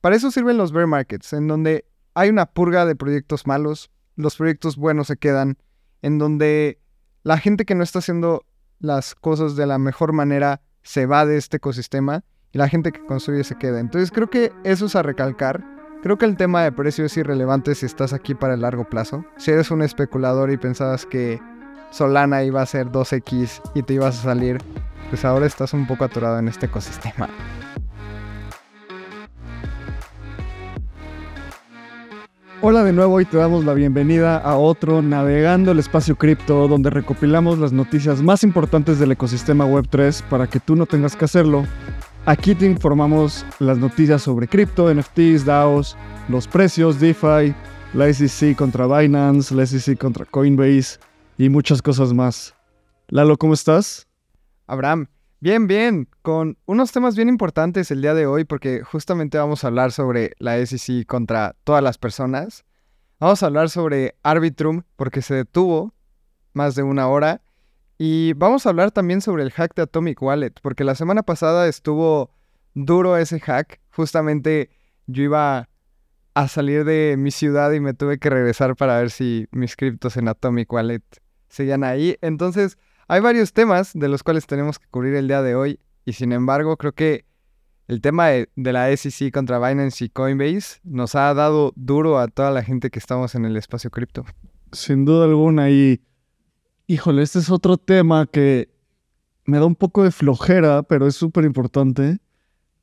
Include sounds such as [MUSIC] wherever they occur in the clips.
para eso sirven los bear markets, en donde hay una purga de proyectos malos, los proyectos buenos se quedan, en donde la gente que no está haciendo las cosas de la mejor manera se va de este ecosistema y la gente que construye se queda. Entonces creo que eso es a recalcar. Creo que el tema de precio es irrelevante si estás aquí para el largo plazo. Si eres un especulador y pensabas que Solana iba a ser 2X y te ibas a salir, pues ahora estás un poco atorado en este ecosistema. Hola de nuevo y te damos la bienvenida a otro Navegando el Espacio Cripto, donde recopilamos las noticias más importantes del ecosistema Web3 para que tú no tengas que hacerlo. Aquí te informamos las noticias sobre cripto, NFTs, DAOs, los precios, DeFi, la SEC contra Binance, la SEC contra Coinbase y muchas cosas más. Lalo, ¿cómo estás? Abraham, bien, bien, con unos temas bien importantes el día de hoy porque justamente vamos a hablar sobre la SEC contra todas las personas. Vamos a hablar sobre Arbitrum porque se detuvo más de una hora. Y vamos a hablar también sobre el hack de Atomic Wallet porque la semana pasada estuvo duro ese hack. Justamente yo iba a salir de mi ciudad y me tuve que regresar para ver si mis criptos en Atomic Wallet seguían ahí. Entonces, hay varios temas de los cuales tenemos que cubrir el día de hoy y sin embargo creo que el tema de, la SEC contra Binance y Coinbase nos ha dado duro a toda la gente que estamos en el espacio cripto. Sin duda alguna y híjole, este es otro tema que me da un poco de flojera, pero es súper importante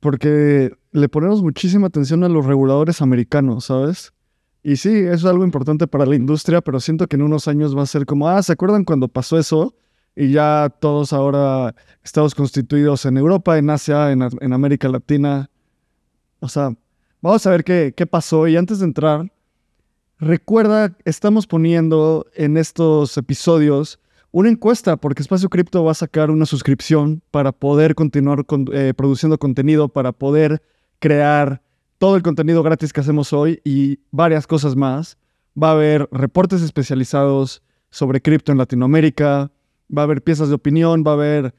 porque le ponemos muchísima atención a los reguladores americanos, ¿sabes? Y sí, eso es algo importante para la industria, pero siento que en unos años va a ser como, ah, ¿se acuerdan cuando pasó eso? Y ya todos ahora estamos constituidos en Europa, en Asia, en, América Latina. O sea, vamos a ver qué, qué pasó. Y antes de entrar, recuerda, estamos poniendo en estos episodios una encuesta, porque Espacio Cripto va a sacar una suscripción para poder continuar eh, produciendo contenido, para poder crear todo el contenido gratis que hacemos hoy y varias cosas más. Va a haber reportes especializados sobre cripto en Latinoamérica, va a haber piezas de opinión, va a haber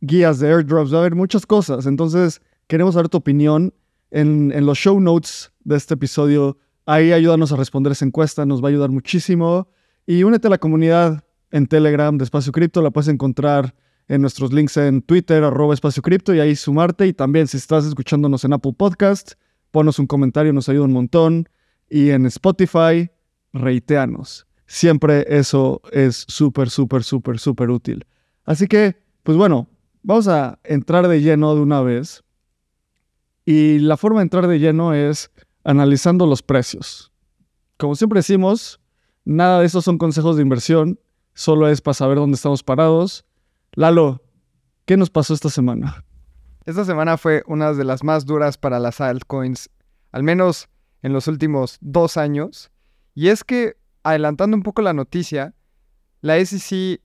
guías de airdrops, va a haber muchas cosas. Entonces, queremos saber tu opinión en, los show notes de este episodio. Ahí ayúdanos a responder esa encuesta, nos va a ayudar muchísimo. Y únete a la comunidad en Telegram de Espacio Cripto, la puedes encontrar en nuestros links en Twitter, arroba Espacio Cripto, y ahí sumarte. Y también si estás escuchándonos en Apple Podcast, ponos un comentario, nos ayuda un montón. Y en Spotify, reiteanos. Siempre eso es súper, súper, súper, súper útil. Así que, pues bueno, vamos a entrar de lleno de una vez. Y la forma de entrar de lleno es analizando los precios. Como siempre decimos, nada de eso son consejos de inversión, solo es para saber dónde estamos parados. Lalo, ¿qué nos pasó esta semana? Esta semana fue una de las más duras para las altcoins, al menos en los últimos dos años. Y es que adelantando un poco la noticia, la SEC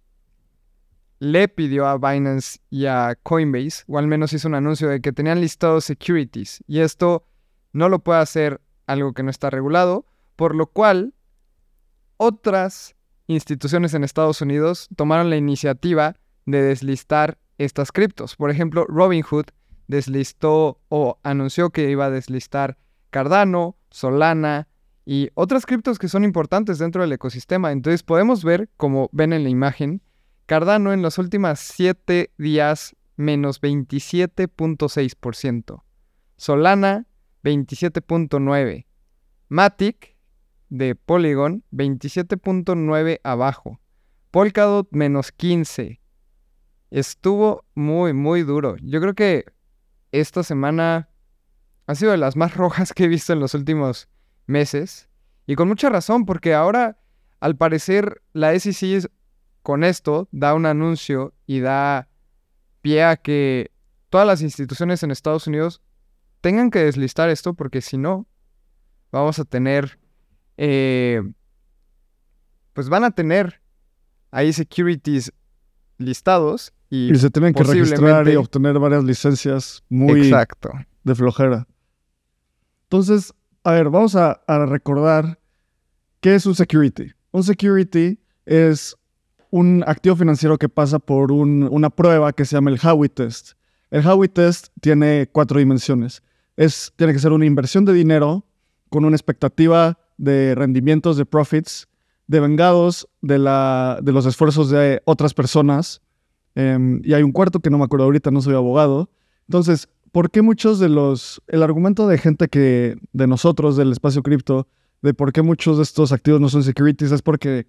le pidió a Binance y a Coinbase, o al menos hizo un anuncio de que tenían listados securities, y esto no lo puede hacer algo que no está regulado, por lo cual otras instituciones en Estados Unidos tomaron la iniciativa de deslistar estas criptos. Por ejemplo, Robinhood deslistó o anunció que iba a deslistar Cardano, Solana, y otras criptos que son importantes dentro del ecosistema. Entonces podemos ver, como ven en la imagen, Cardano en los últimos 7 días menos 27.6%. Solana 27.9%. Matic de Polygon 27.9 abajo. Polkadot menos 15. Estuvo muy, muy duro. Yo creo que esta semana ha sido de las más rojas que he visto en los últimos meses. Y con mucha razón, porque ahora, al parecer, la SEC con esto da un anuncio y da pie a que todas las instituciones en Estados Unidos tengan que deslistar esto, porque si no, vamos a tener, eh, pues van a tener ahí securities listados y, se tienen que registrar y obtener varias licencias muy Exacto. de flojera. Entonces, a ver, vamos a, recordar qué es un security. Un security es un activo financiero que pasa por una prueba que se llama el Howey Test. El Howey Test tiene cuatro dimensiones. es, tiene que ser una inversión de dinero con una expectativa de rendimientos, de profits, de vengados de, la, de los esfuerzos de otras personas. Em, y hay un cuarto que no me acuerdo ahorita, no soy abogado. Entonces, ¿por qué muchos de los, el argumento de gente que, de nosotros, del espacio cripto, de por qué muchos de estos activos no son securities es porque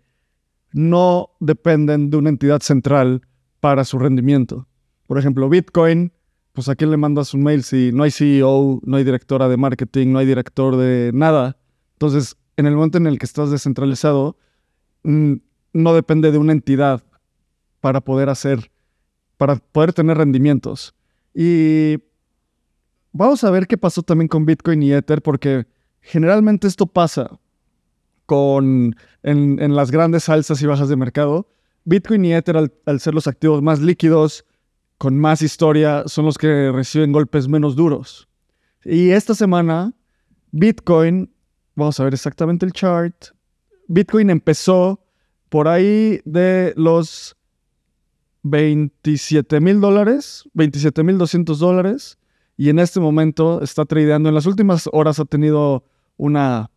no dependen de una entidad central para su rendimiento. Por ejemplo, Bitcoin, pues a quién le mandas un mail si no hay CEO, no hay directora de marketing, no hay director de nada. Entonces, en el momento en el que estás descentralizado, mm, no depende de una entidad para poder hacer, para poder tener rendimientos. Y vamos a ver qué pasó también con Bitcoin y Ether, porque generalmente esto pasa con, en, las grandes alzas y bajas de mercado. Bitcoin y Ether, al, ser los activos más líquidos, con más historia, son los que reciben golpes menos duros. Y esta semana, Bitcoin, vamos a ver exactamente el chart. Bitcoin empezó por ahí de los 27 mil dólares, 27 mil 200 dólares, y en este momento está tradeando. En las últimas horas ha tenido una,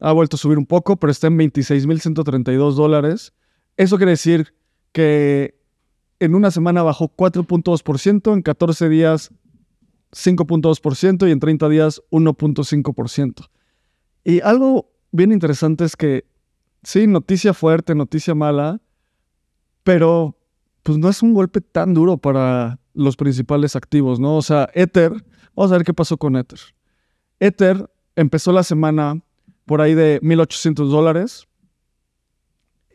ha vuelto a subir un poco, pero está en 26 mil 132 dólares. Eso quiere decir que en una semana bajó 4.2%, en 14 días 5.2% y en 30 días 1.5%. Y algo bien interesante es que, sí, noticia fuerte, noticia mala, pero pues no es un golpe tan duro para los principales activos, ¿no? O sea, Ether, vamos a ver qué pasó con Ether. Ether empezó la semana por ahí de 1.800 dólares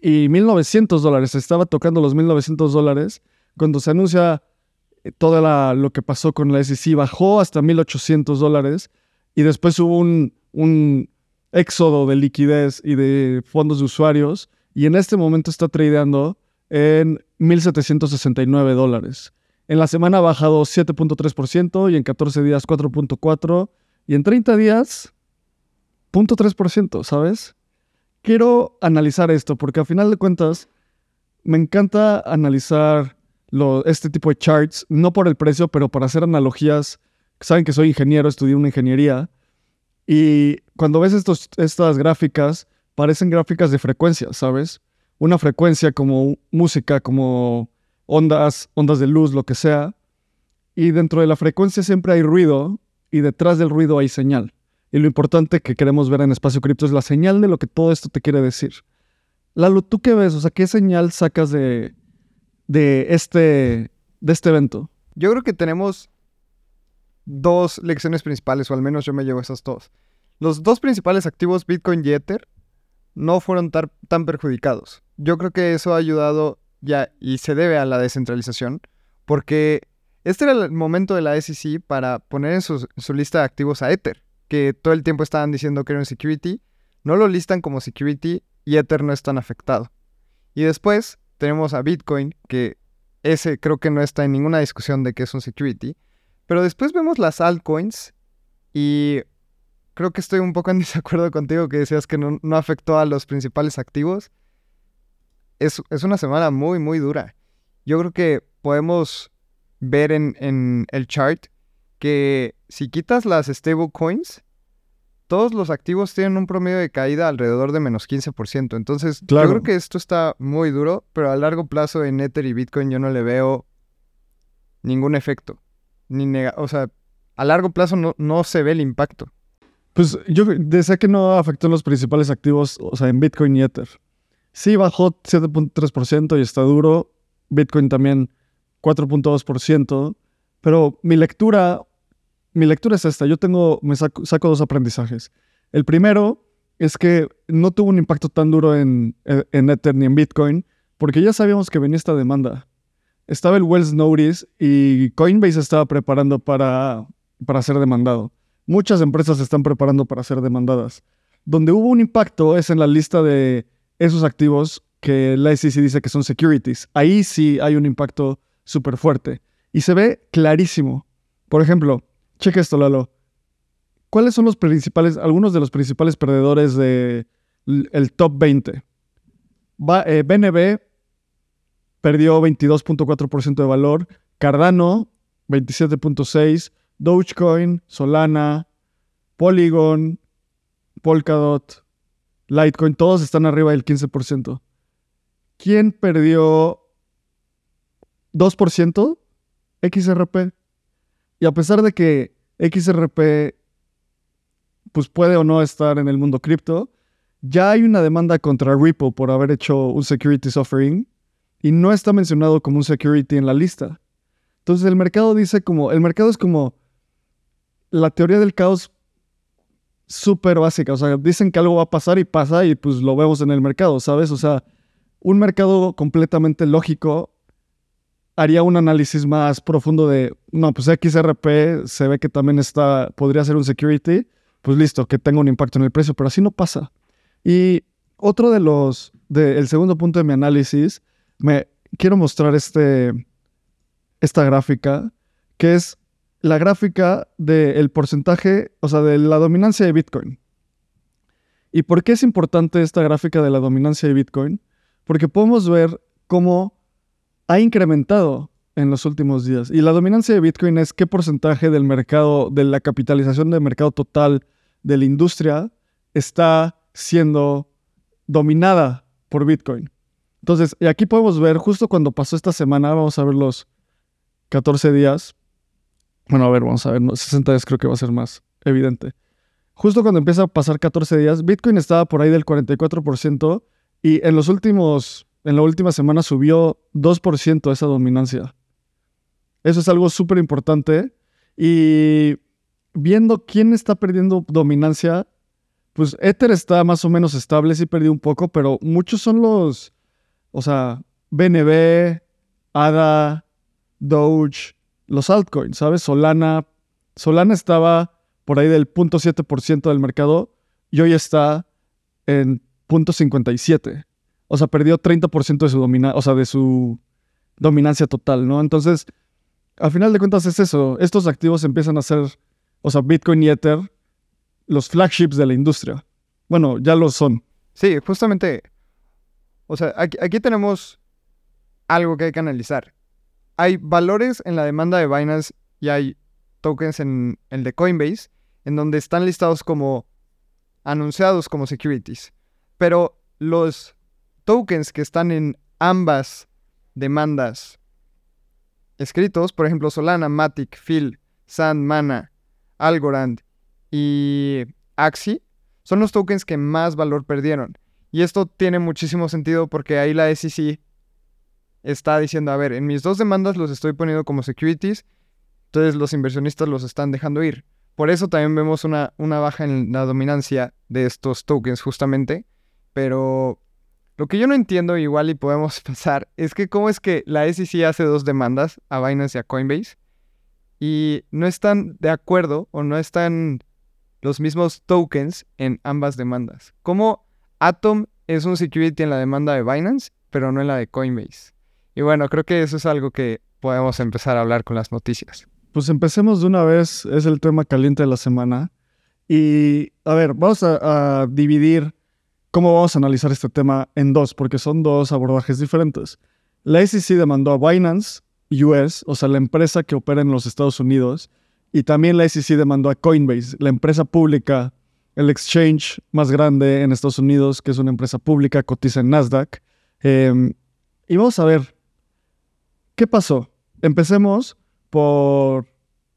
y 1.900 dólares. Estaba tocando los 1.900 dólares cuando se anuncia eh, todo lo que pasó con la SEC. Bajó hasta 1.800 dólares y después hubo un, un éxodo de liquidez y de fondos de usuarios y en este momento está tradeando en 1.769 dólares. En la semana ha bajado 7.3% y en 14 días 4.4% y en 30 días 0.3%, ¿sabes? Quiero analizar esto porque a final de cuentas me encanta analizar este tipo de charts, no por el precio, pero para hacer analogías. Saben que soy ingeniero, estudié una ingeniería y cuando ves estos, estas gráficas, parecen gráficas de frecuencia, ¿sabes? una frecuencia como música, como ondas, ondas de luz, lo que sea. Y dentro de la frecuencia siempre hay ruido y detrás del ruido hay señal. Y lo importante que queremos ver en Espacio Cripto es la señal de lo que todo esto te quiere decir. Lalo, ¿tú qué ves? O sea, ¿qué señal sacas de, de, este, de este evento? Yo creo que tenemos dos lecciones principales, o al menos yo me llevo esas dos. Los dos principales activos, Bitcoin y Ether, no fueron tan perjudicados. Yo creo que eso ha ayudado ya y se debe a la descentralización, porque este era el momento de la SEC para poner en su, lista de activos a Ether, que todo el tiempo estaban diciendo que era un security, no lo listan como security y Ether no es tan afectado. Y después tenemos a Bitcoin, que ese creo que no está en ninguna discusión de que es un security, pero después vemos las altcoins y creo que estoy un poco en [LAUGHS] desacuerdo contigo que decías que no, afectó a los principales activos. Es, una semana muy, muy dura. Yo creo que podemos ver en, el chart que si quitas las stablecoins, todos los activos tienen un promedio de caída alrededor de menos 15%. Entonces, yo creo que esto está muy duro, pero a largo plazo en Ether y Bitcoin yo no le veo ningún efecto. Ni o sea, a largo plazo no, no se ve el impacto. Pues yo decía que no afectó en los principales activos, o sea, en Bitcoin y Ether. Sí bajó 7.3% y está duro. Bitcoin también 4.2%. Pero mi lectura, mi lectura es esta. Yo tengo, me saco, dos aprendizajes. El primero es que no tuvo un impacto tan duro en, en Ether ni en Bitcoin, porque ya sabíamos que venía esta demanda. Estaba el Wells Notice y Coinbase estaba preparando para, para ser demandado muchas empresas están preparando para ser demandadas. Donde hubo un impacto es en la lista de esos activos que la SEC dice que son securities. Ahí sí hay un impacto súper fuerte. Y se ve clarísimo. Por ejemplo, cheque esto, Lalo. ¿Cuáles son los principales, algunos de los principales perdedores del top 20? BNB eh, perdió 22.4% de valor, Cardano 27.6%, Dogecoin, Solana, Polygon, Polkadot, Litecoin, todos están arriba del 15%. ¿Quién perdió 2%? XRP. Y a pesar de que XRP pues puede o no estar en el mundo cripto, ya hay una demanda contra Ripple por haber hecho un securities offering y no está mencionado como un security en la lista. Entonces el mercado dice como, el mercado es como la teoría del caos súper básica, o sea, dicen que algo va a pasar y pasa y pues lo vemos en el mercado, ¿sabes? O sea, un mercado completamente lógico haría un análisis más profundo de, no, pues XRP se ve que también está, podría ser un security, pues listo, que tenga un impacto en el precio, pero así no pasa. Y otro de los, el segundo punto de mi análisis, me quiero mostrar este, esta gráfica, que es la gráfica del porcentaje, o sea, de la dominancia de Bitcoin. ¿Y por qué es importante esta gráfica de la dominancia de Bitcoin? Porque podemos ver cómo ha incrementado en los últimos días. Y la dominancia de Bitcoin es qué porcentaje del mercado, de la capitalización del mercado total de la industria está siendo dominada por Bitcoin. Entonces, y aquí podemos ver, justo cuando pasó esta semana, vamos a ver los 14 días. Bueno, a ver, vamos a ver, 60 días creo que va a ser más evidente. Justo cuando empieza a pasar 14 días, Bitcoin estaba por ahí del 44% y en los últimos en la última semana subió 2% esa dominancia. Eso es algo súper importante. Y viendo quién está perdiendo dominancia, pues Ether está más o menos estable, sí perdió un poco, pero muchos son los, o sea, BNB, ADA, Doge, los altcoins, ¿sabes? Solana. Solana estaba por ahí del 0.7% del mercado y hoy está en 0.57 o sea, perdió 30% de su, domina o sea, de su dominancia total, ¿no? Entonces, al final de cuentas es eso. Estos activos empiezan a ser, o sea, Bitcoin y Ether, los flagships de la industria. Bueno, ya lo son. Sí, justamente. O sea, aquí, aquí tenemos algo que hay que analizar. Hay valores en la demanda de Binance y hay tokens en el de Coinbase en donde están listados como anunciados como securities. Pero los tokens que están en ambas demandas escritos, por ejemplo, Solana, Matic, Phil, Sand, Mana, Algorand y Axi, son los tokens que más valor perdieron. Y esto tiene muchísimo sentido porque ahí la SEC está diciendo, a ver, en mis dos demandas los estoy poniendo como securities, entonces los inversionistas los están dejando ir. Por eso también vemos una, una baja en la dominancia de estos tokens justamente, pero lo que yo no entiendo, igual y podemos [LAUGHS] pasar, es que cómo es que la SEC hace dos demandas a Binance y a Coinbase y no están de acuerdo o no están los mismos tokens en ambas demandas. ¿Cómo Atom es un security en la demanda de Binance, pero no en la de Coinbase? Y bueno, creo que eso es algo que podemos empezar a hablar con las noticias. Pues empecemos de una vez, es el tema caliente de la semana. Y a ver, vamos a, dividir cómo vamos a analizar este tema en dos, porque son dos abordajes diferentes. La SEC demandó a Binance US, o sea, la empresa que opera en los Estados Unidos, y también la SEC demandó a Coinbase, la empresa pública, el exchange más grande en Estados Unidos, que es una empresa pública, cotiza en Nasdaq. Em, y vamos a ver, ¿qué pasó? Empecemos por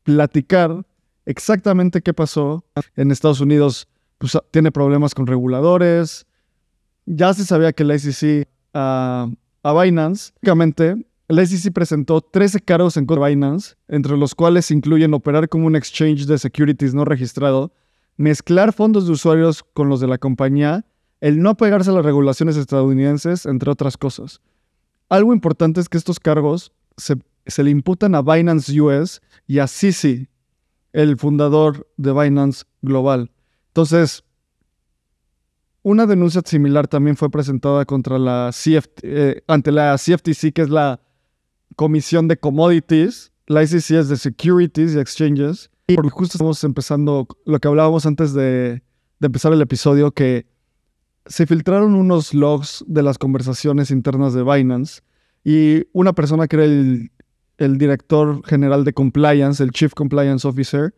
platicar exactamente qué pasó en Estados Unidos. Pues, tiene problemas con reguladores, ya se sabía que la SEC a Binance, básicamente, la SEC presentó 13 cargos en contra de Binance, entre los cuales incluyen operar como un exchange de securities no registrado, mezclar fondos de usuarios con los de la compañía, el no pegarse a las regulaciones estadounidenses, entre otras cosas. Algo importante es que estos cargos se, se le imputan a Binance US y a Sisi, el fundador de Binance Global. Entonces, una denuncia similar también fue presentada contra la eh, ante la CFTC, que es la Comisión de Commodities. La ICC es de Securities y Exchanges. Porque justo estamos empezando lo que hablábamos antes de, de empezar el episodio, que se filtraron unos logs de las conversaciones internas de Binance y una persona que era el, director general de compliance, el Chief Compliance Officer,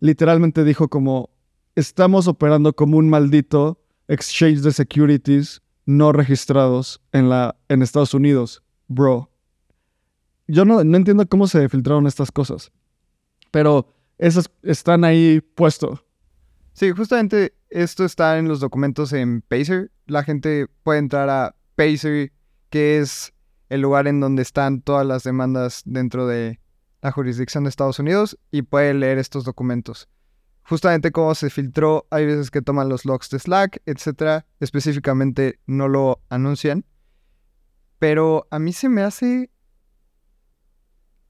literalmente dijo como, estamos operando como un maldito exchange de securities no registrados en, la, en Estados Unidos, bro. Yo no, no entiendo cómo se filtraron estas cosas, pero esas están ahí puesto. Sí, justamente esto está en los documentos en Pacer. La gente puede entrar a Pacer, que es el lugar en donde están todas las demandas dentro de la jurisdicción de Estados Unidos y puede leer estos documentos. Justamente cómo se filtró, hay veces que toman los logs de Slack, etc. Específicamente no lo anuncian. Pero a mí se me hace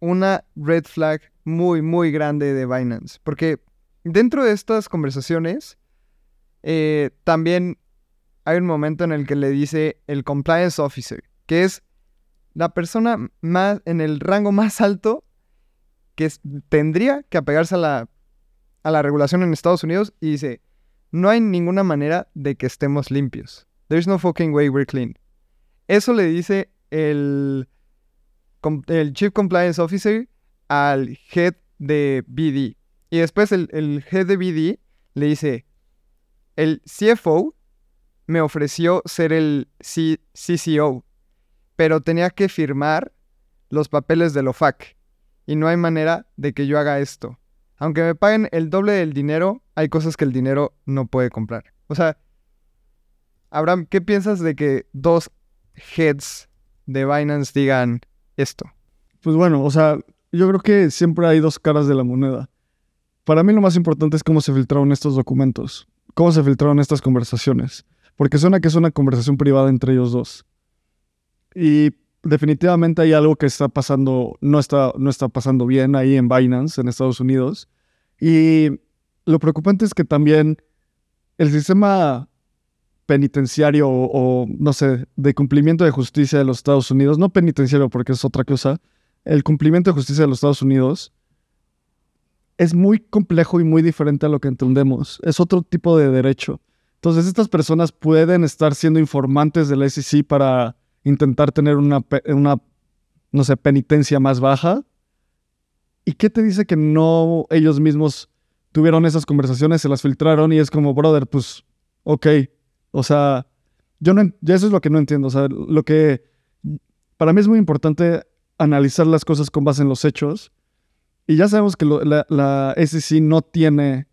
una red flag muy, muy grande de Binance. Porque dentro de estas conversaciones, eh, también hay un momento en el que le dice el compliance officer, que es la persona más en el rango más alto que tendría que apegarse a la, a la regulación en Estados Unidos y dice, no hay ninguna manera de que estemos limpios. There's no fucking way we're clean. Eso le dice el, el Chief Compliance Officer al head de BD. Y después el, el head de BD le dice, el CFO me ofreció ser el CCO pero tenía que firmar los papeles del OFAC. Y no hay manera de que yo haga esto. Aunque me paguen el doble del dinero, hay cosas que el dinero no puede comprar. O sea, Abraham, ¿qué piensas de que dos heads de Binance digan esto? Pues bueno, o sea, yo creo que siempre hay dos caras de la moneda. Para mí lo más importante es cómo se filtraron estos documentos, cómo se filtraron estas conversaciones, porque suena que es una conversación privada entre ellos dos. Y definitivamente hay algo que está pasando, no está, no está pasando bien ahí en Binance, en Estados Unidos. Y lo preocupante es que también el sistema penitenciario o, no sé, de cumplimiento de justicia de los Estados Unidos, no penitenciario porque es otra cosa, el cumplimiento de justicia de los Estados Unidos es muy complejo y muy diferente a lo que entendemos. Es otro tipo de derecho. Entonces, estas personas pueden estar siendo informantes de la SEC para intentar tener una, una, no sé, penitencia más baja. ¿Y qué te dice que no ellos mismos tuvieron esas conversaciones, se las filtraron y es como, brother, pues, ok. O sea, yo no, eso es lo que no entiendo. O sea, lo que para mí es muy importante analizar las cosas con base en los hechos. Y ya sabemos que la, SEC no tiene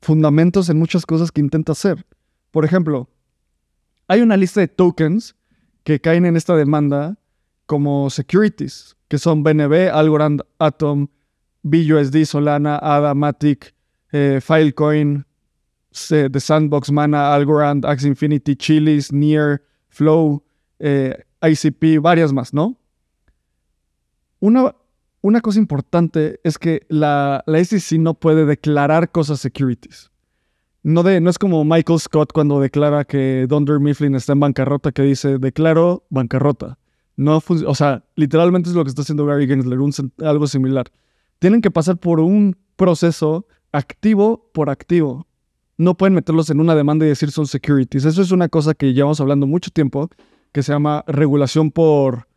fundamentos en muchas cosas que intenta hacer. Por ejemplo, hay una lista de tokens que caen en esta demanda como securities, que son BNB, Algorand, Atom, BUSD, Solana, ADA, Matic, eh, Filecoin, The Sandbox, Mana, Algorand, Axe Infinity, Chilis, Near, Flow, eh, ICP, varias más, ¿no? Una, una cosa importante es que la, SEC no puede declarar cosas securities. No, no es como Michael Scott cuando declara que Dunder Mifflin está en bancarrota, que dice, declaro bancarrota. No o sea, literalmente es lo que está haciendo Gary Gensler, algo similar. Tienen que pasar por un proceso activo por activo. No pueden meterlos en una demanda y decir son securities. Eso es una cosa que llevamos hablando mucho tiempo, que se llama regulación por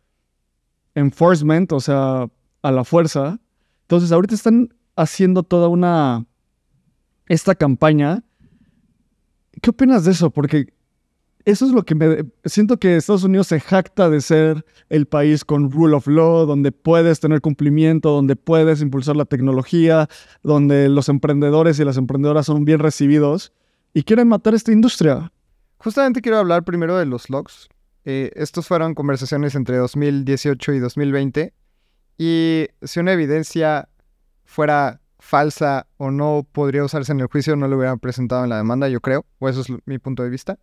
enforcement, o sea, a la fuerza. Entonces, ahorita están haciendo toda una, esta campaña ¿Qué opinas de eso? Porque eso es lo que me... Siento que Estados Unidos se jacta de ser el país con rule of law, donde puedes tener cumplimiento, donde puedes impulsar la tecnología, donde los emprendedores y las emprendedoras son bien recibidos y quieren matar esta industria. Justamente quiero hablar primero de los logs. Eh, estos fueron conversaciones entre 2018 y 2020 y si una evidencia fuera falsa o no podría usarse en el juicio, no lo hubieran presentado en la demanda, yo creo, o eso es mi punto de vista.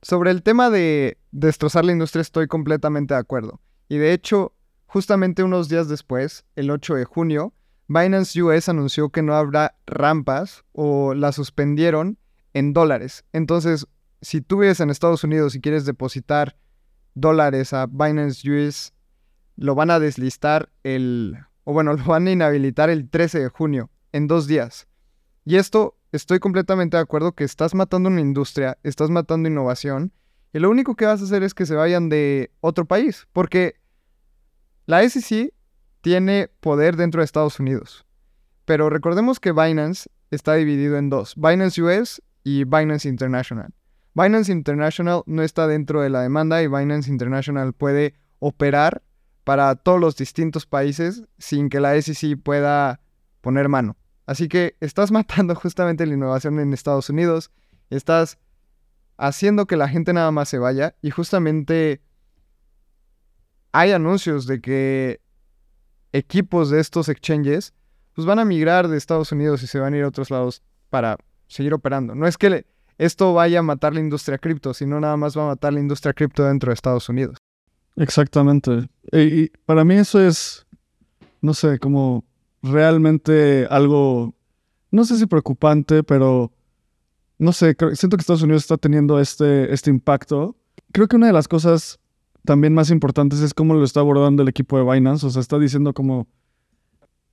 Sobre el tema de destrozar la industria estoy completamente de acuerdo. Y de hecho, justamente unos días después, el 8 de junio, Binance US anunció que no habrá rampas o la suspendieron en dólares. Entonces, si tú vives en Estados Unidos y quieres depositar dólares a Binance US, lo van a deslistar el o bueno, [LAUGHS] lo van a inhabilitar el 13 de junio, en dos días. Y esto, estoy completamente de acuerdo que estás matando una industria, estás matando innovación, y lo único que vas a hacer es que se vayan de otro país, porque la SEC tiene poder dentro de Estados Unidos. Pero recordemos que Binance está dividido en dos, Binance US y Binance International. Binance International no está dentro de la demanda y Binance International puede operar para todos los distintos países sin que la SEC pueda poner mano. Así que estás [LAUGHS] matando justamente la innovación en Estados Unidos, estás haciendo que la gente nada más se vaya y justamente hay anuncios de que equipos de estos exchanges pues van a migrar de Estados Unidos y se van a ir a otros lados para seguir operando. No es que esto vaya a matar la industria cripto, sino nada más va a matar la industria cripto dentro de Estados Unidos. Exactamente. Y, para mí eso es, no sé, como realmente algo, no sé si preocupante, pero no sé, siento que Estados Unidos está teniendo este, este impacto. Creo que una de las cosas también más importantes es cómo lo está abordando el equipo de Binance. O sea, está diciendo como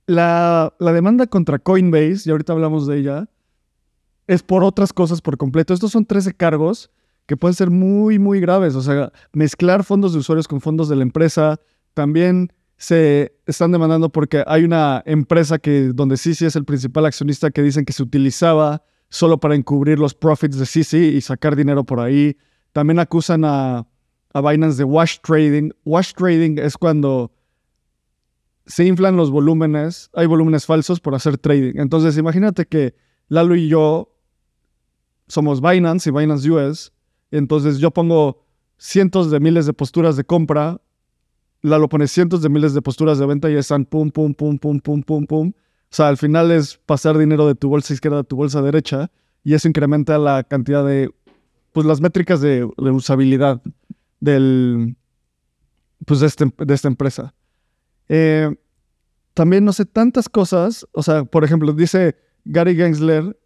la, la demanda contra Coinbase, y ahorita hablamos de ella, es por otras cosas por completo. Estos son 13 cargos que pueden ser muy, muy graves. O sea, mezclar fondos de usuarios con fondos de la empresa. También se están demandando porque hay una empresa que, donde Sisi es el principal accionista que dicen que se utilizaba solo para encubrir los profits de Sisi y sacar dinero por ahí. También acusan a, a Binance de wash trading. Wash trading es cuando se inflan los volúmenes, hay volúmenes falsos por hacer trading. Entonces, imagínate que Lalo y yo somos Binance y Binance US entonces yo pongo cientos de miles de posturas de compra, Lalo pone cientos de miles de posturas de venta y están pum, pum, pum, pum, pum, pum, pum. O sea, al final es pasar dinero de tu bolsa izquierda a tu bolsa derecha y eso incrementa la cantidad de, pues las métricas de, usabilidad del, pues de, este, de esta empresa. Eh, también no sé tantas cosas, o sea, por ejemplo, dice Gary Gensler,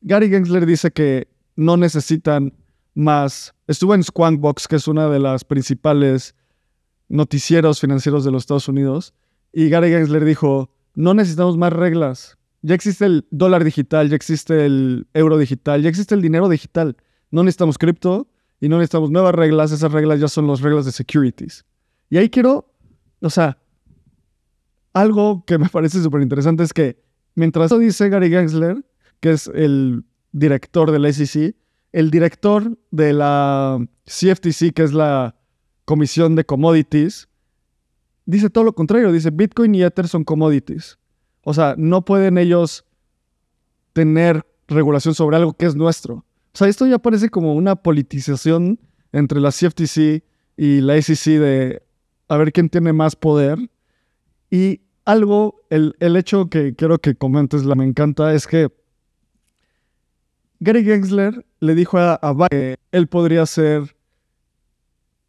Gary Gensler dice que no necesitan más. Estuvo en Squawkbox, que es una de las principales noticieros financieros de los Estados Unidos, y Gary Gensler dijo, no necesitamos más reglas. Ya existe el dólar digital, ya existe el euro digital, ya existe el dinero digital. No necesitamos cripto y no necesitamos nuevas reglas. Esas reglas ya son las reglas de securities. Y ahí quiero, o sea, algo que me [LAUGHS] parece súper interesante es que mientras dice Gary Gensler, que es el director de la SEC, el director de la CFTC, que es la Comisión de Commodities, dice todo lo contrario. Dice, Bitcoin y Ether son commodities. O sea, no pueden ellos tener regulación sobre algo que es nuestro. O sea, esto ya parece como una politización entre la CFTC y la SEC de a ver quién tiene más poder. Y algo, el, el hecho que quiero que comentes, la me encanta, es que Gary Gensler le dijo a, a que él podría ser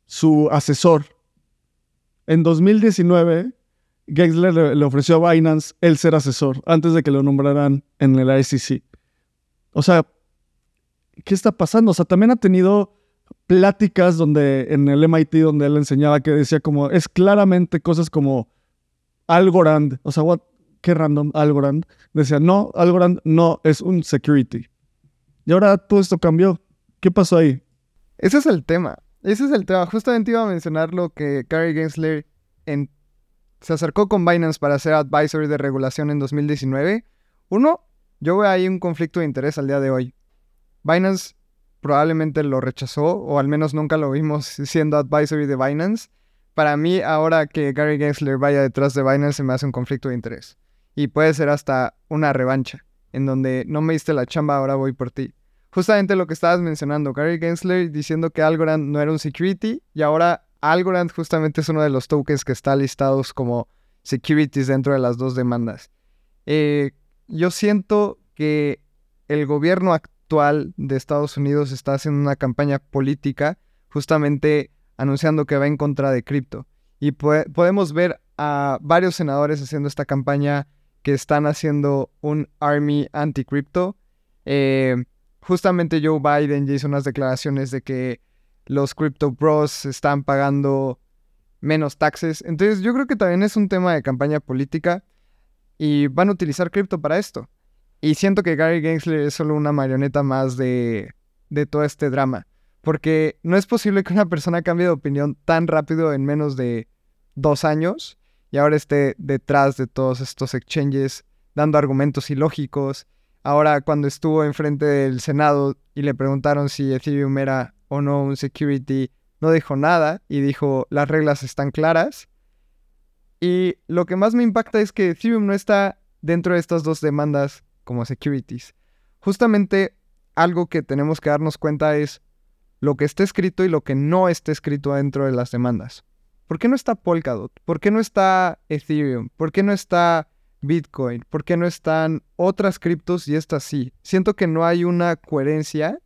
su asesor. En 2019, Gensler le, ofreció a Binance el ser asesor antes de que lo nombraran en el ICC. O sea, ¿qué está pasando? O sea, también ha tenido pláticas donde en el MIT donde él enseñaba que decía como es claramente cosas como Algorand, o sea, what, qué random Algorand, decía, "No, Algorand no es un security." Y ahora todo esto cambió. ¿Qué pasó ahí? Ese es el tema. Ese es el tema. Justamente iba a mencionar lo que Gary Gensler se acercó con Binance para hacer advisory de regulación en 2019. Uno, yo veo ahí un conflicto de interés al día de hoy. Binance probablemente lo rechazó, o al menos nunca lo vimos [LAUGHS] siendo advisory de Binance. Para mí, ahora que Gary Gensler vaya detrás de Binance, se me hace un conflicto de interés. Y puede ser hasta una revancha en donde no me diste la chamba, ahora voy por ti. Justamente lo que estabas mencionando, Gary Gensler diciendo que Algorand no era un security y ahora Algorand justamente es uno de los tokens que está listados como securities dentro de las dos demandas. Eh, yo siento que el gobierno actual de Estados Unidos está haciendo una campaña política justamente anunciando que va en contra de cripto. Y podemos ver a varios senadores haciendo esta campaña que están haciendo un army anti-crypto. Eh, justamente Joe Biden ya hizo unas declaraciones de que los crypto bros están pagando menos taxes. Entonces yo creo que también es un tema de campaña política y van a utilizar cripto para esto. Y siento que Gary Gensler es solo una marioneta más de, de todo este drama. Porque no es posible que una persona cambie de opinión tan rápido en menos de dos años y ahora esté detrás de todos estos exchanges dando argumentos ilógicos. Ahora cuando estuvo enfrente del Senado y le preguntaron si Ethereum era o no un security, no dijo nada y dijo las reglas están claras. Y lo que más me impacta es que Ethereum no está dentro de estas dos demandas como securities. Justamente algo que tenemos que darnos cuenta es lo que está escrito y lo que no está escrito dentro de las demandas. ¿Por qué no está Polkadot? ¿Por qué no está Ethereum? ¿Por qué no está Bitcoin? ¿Por qué no están otras criptos y estas sí? Siento que no hay una coherencia.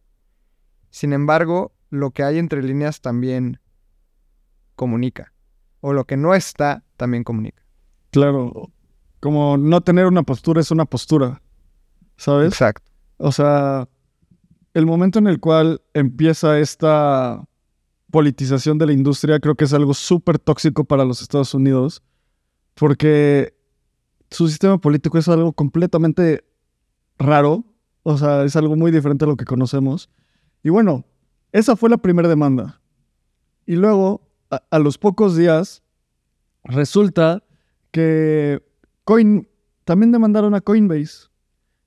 Sin embargo, lo que hay entre líneas también comunica. O lo que no está también comunica. Claro. Como no tener una postura es una postura. ¿Sabes? Exacto. O sea, el momento en el cual empieza esta politización de la industria creo que es algo súper tóxico para los Estados Unidos, porque su sistema político es algo completamente raro, o sea, es algo muy diferente a lo que conocemos. Y bueno, esa fue la primera demanda. Y luego, a, los pocos días, resulta que Coin también demandaron a Coinbase.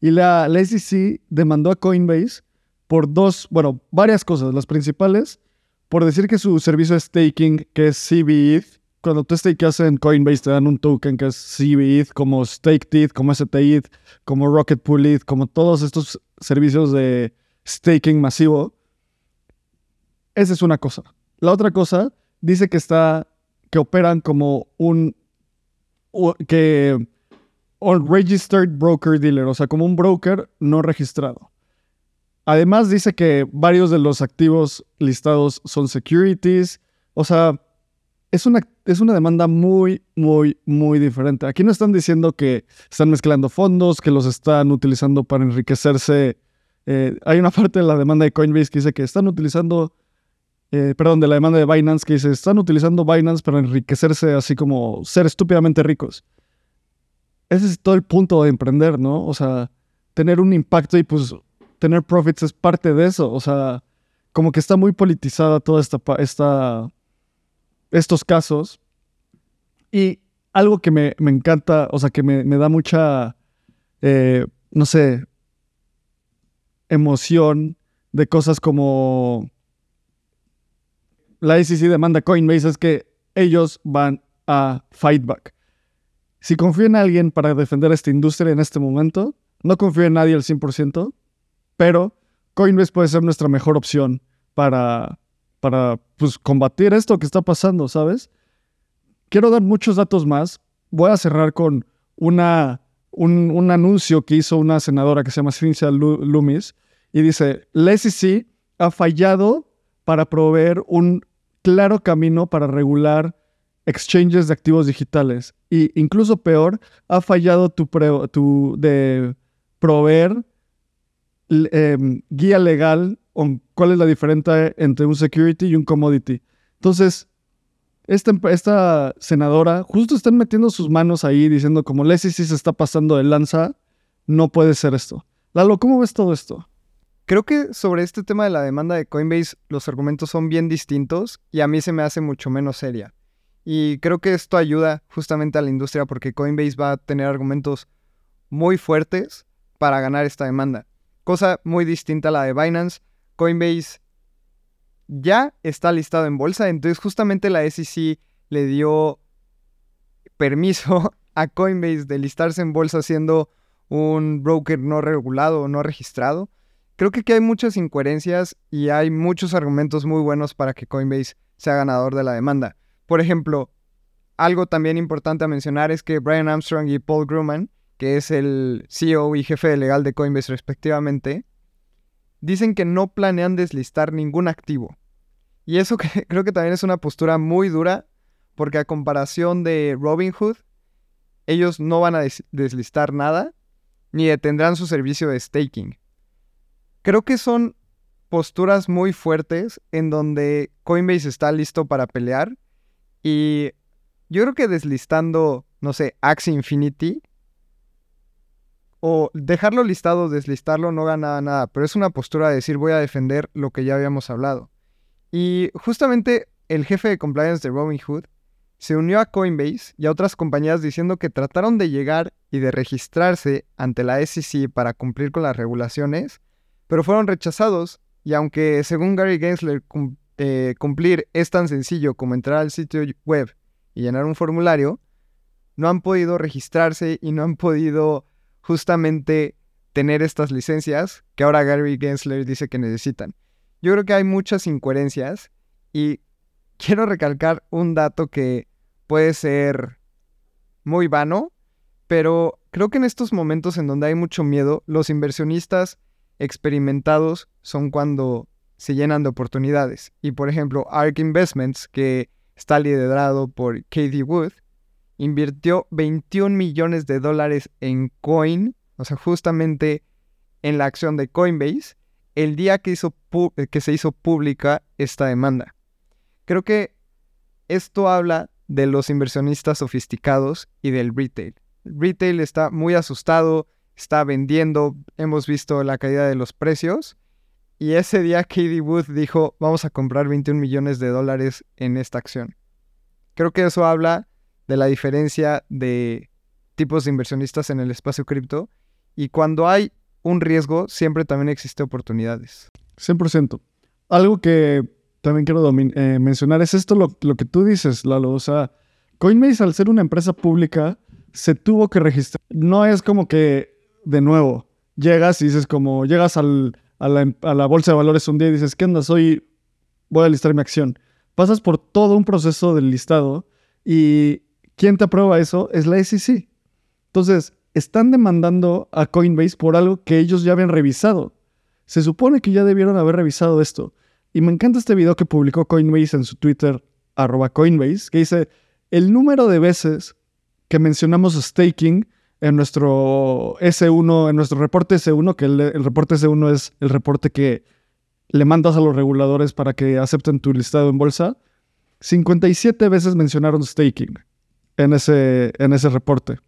Y la, la SEC demandó a Coinbase por dos, bueno, varias cosas. Las principales, por decir que su servicio de staking, que es CBETH, cuando tú stakeas en Coinbase te dan un token que es CBETH, como StakeTETH, como STETH, como Rocket Pool ETH, como todos estos servicios de staking masivo. Esa es una cosa. La otra cosa dice que está, que operan como un, que, un registered broker dealer, o sea, como un broker no registrado. Además dice que varios de los activos listados son securities. O sea, es una, es una demanda muy, muy, muy diferente. Aquí no están diciendo que están mezclando fondos, que los están utilizando para enriquecerse. Eh, hay una [LAUGHS] parte de la demanda de Coinbase que dice que están utilizando, eh, perdón, de la demanda de Binance que dice, están utilizando Binance para enriquecerse así como ser estúpidamente ricos. Ese es todo el punto de emprender, ¿no? O sea, tener un impacto y pues tener profits es parte de eso. O sea, como que está muy politizada toda esta, esta estos casos. Y algo que me, encanta, o sea, que me, da mucha, eh, no sé, emoción de cosas como la SEC demanda Coinbase es que ellos van a fight back. Si confío en alguien para defender esta industria en este momento, no confío en nadie al 100%, pero Coinbase puede ser nuestra mejor opción para, para pues, combatir esto que está pasando, ¿sabes? Quiero dar muchos datos más. Voy a cerrar con una, un, anuncio que hizo una senadora que se llama Cynthia Loomis y dice, la SEC ha fallado para proveer un claro camino para regular exchanges de activos digitales. Y incluso peor, ha fallado tu, de proveer Em, guía legal o cuál es la diferencia entre un security y un commodity. Entonces, esta, senadora justo están metiendo sus manos ahí diciendo como Leslie si se está pasando de lanza, no puede ser esto. Lalo, ¿cómo ves todo esto? Creo que sobre este tema de la demanda de Coinbase los argumentos son bien distintos y a mí se me hace mucho menos seria. Y creo que esto ayuda justamente a la industria porque Coinbase va a tener argumentos muy fuertes para ganar esta demanda. Cosa muy distinta a la de Binance. Coinbase ya está listado en bolsa, entonces justamente la SEC le dio permiso [LAUGHS] a Coinbase de listarse en bolsa siendo un broker no regulado o no registrado. Creo que hay muchas incoherencias y hay muchos argumentos muy buenos para que Coinbase sea ganador de la demanda. Por ejemplo, algo también importante a mencionar es que Brian Armstrong y Paul Grumman que es el CEO y jefe legal de Coinbase respectivamente, dicen que no planean deslistar ningún activo. Y eso [LAUGHS] creo que también es una postura muy dura, porque a comparación de Robinhood, ellos no van a deslistar nada, ni detendrán su servicio de staking. Creo que son posturas muy fuertes en donde Coinbase está listo para pelear y yo creo que deslistando, no sé, Axie Infinity o dejarlo listado, deslistarlo, no gana nada, pero es una postura de decir voy a defender lo que ya habíamos hablado. Y justamente el jefe de compliance de Robinhood se unió a Coinbase y a otras compañías diciendo que trataron de llegar y de registrarse ante la SEC para cumplir con las regulaciones, pero fueron rechazados y aunque según Gary Gensler eh, cumplir es tan sencillo como entrar al sitio web y llenar un formulario, no han podido registrarse y no han podido justamente tener estas licencias que ahora Gary Gensler dice que necesitan. Yo creo que hay muchas incoherencias y quiero recalcar un dato que puede ser muy vano, pero creo que en estos momentos en donde hay mucho miedo, los inversionistas experimentados son cuando se llenan de oportunidades. Y por ejemplo, ARK Investments, que está liderado por Katie Wood, invirtió 21 millones de dólares en Coin, o sea, justamente en la acción de Coinbase, el día que, hizo que se hizo pública esta demanda. Creo que esto habla de los inversionistas sofisticados y del retail. El retail está muy asustado, está vendiendo, hemos visto la caída de los precios. Y ese día Katie Wood dijo, vamos a comprar 21 millones de dólares en esta acción. Creo que eso habla de la diferencia de tipos de inversionistas en el espacio cripto. Y cuando hay un riesgo, siempre también existe oportunidades. 100%. Algo que también quiero eh, mencionar es esto, lo, que tú dices, Lalo. O sea, Coinbase al ser una empresa pública se tuvo que registrar. No es como que, de nuevo, llegas y dices como, llegas a, la, a, la, bolsa de valores un día y dices, ¿qué onda? Soy, voy a listar mi acción. Pasas por todo un proceso del listado y ¿quién te aprueba eso? Es la SEC. Entonces, están demandando a Coinbase por algo que ellos ya habían revisado. Se supone que ya debieron haber revisado esto. Y me encanta este video que publicó Coinbase en su Twitter, arroba Coinbase, que dice, el número de veces que mencionamos staking en nuestro S1, en nuestro reporte S1, que el, el reporte S1 es el reporte que le mandas a los reguladores para que acepten tu listado en bolsa, 57 veces mencionaron staking en ese, en ese reporte.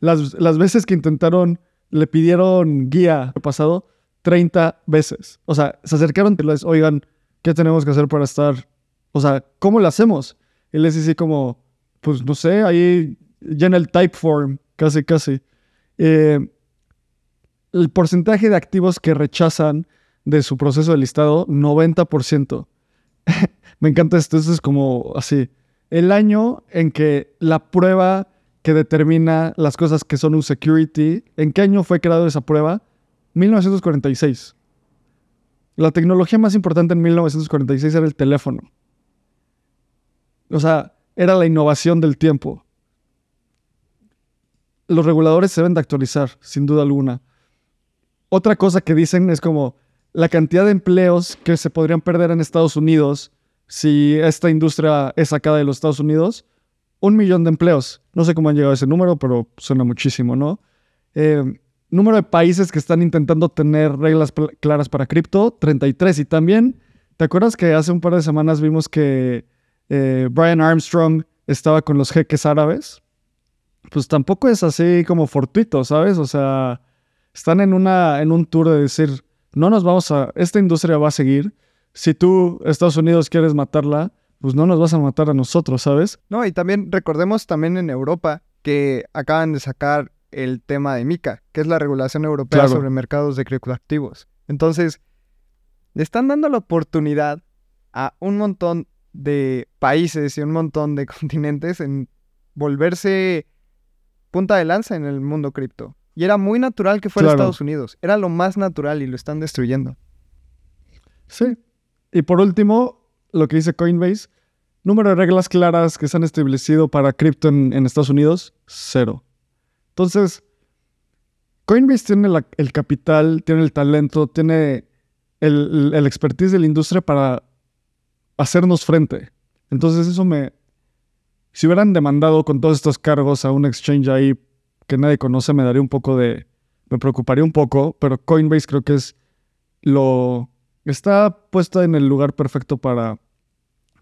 las, las veces que intentaron, le pidieron guía pasado, 30 veces. O sea, se acercaron y les, oigan, ¿qué tenemos que hacer para estar? O sea, ¿cómo lo hacemos? Y les dice como, pues no sé, ahí llena el type form, casi, casi. Eh, el porcentaje de activos que rechazan de su proceso de listado, 90%. [LAUGHS] Me encanta esto, esto es como así. El año en que la prueba que determina las cosas que son un security, ¿en qué año fue creado esa prueba? 1946. La tecnología más importante en 1946 era el teléfono. O sea, era la innovación del tiempo. Los reguladores se deben de actualizar, sin duda alguna. Otra cosa que dicen es como la cantidad de empleos que se podrían perder en Estados Unidos si esta industria es sacada de los Estados Unidos. Un millón de empleos. No sé cómo han llegado a ese número, pero suena muchísimo, ¿no? Eh, Número de países que están intentando tener reglas claras para cripto, 33. Y también, ¿te acuerdas que hace un par de semanas vimos que eh, Brian Armstrong estaba con los jeques árabes? Pues tampoco es así como fortuito, ¿sabes? O sea, están en, una, en un tour de decir, no nos vamos a, esta industria va a seguir. Si tú, Estados Unidos, quieres matarla, pues no nos vas a matar a nosotros, ¿sabes? No, y también recordemos también en Europa que acaban de sacar el tema de MICA, que es la regulación europea sobre mercados de criptoactivos. Entonces, le están dando la oportunidad a un montón de países y un montón de [LAUGHS] continentes en volverse punta de lanza en el mundo cripto. Y era muy natural que fuera Estados Unidos. Era lo más natural y lo están destruyendo. Sí. Y por último, lo que dice Coinbase, número de reglas claras que se han establecido para cripto en Estados Unidos, cero. Entonces, Coinbase tiene el capital, tiene el talento, tiene el, expertise de la industria para hacernos frente. Entonces eso me... Si hubieran demandado con todos estos cargos a un exchange ahí que nadie conoce, me daría un poco de... Me preocuparía un poco, pero Coinbase creo que es lo... Está puesta en el lugar perfecto para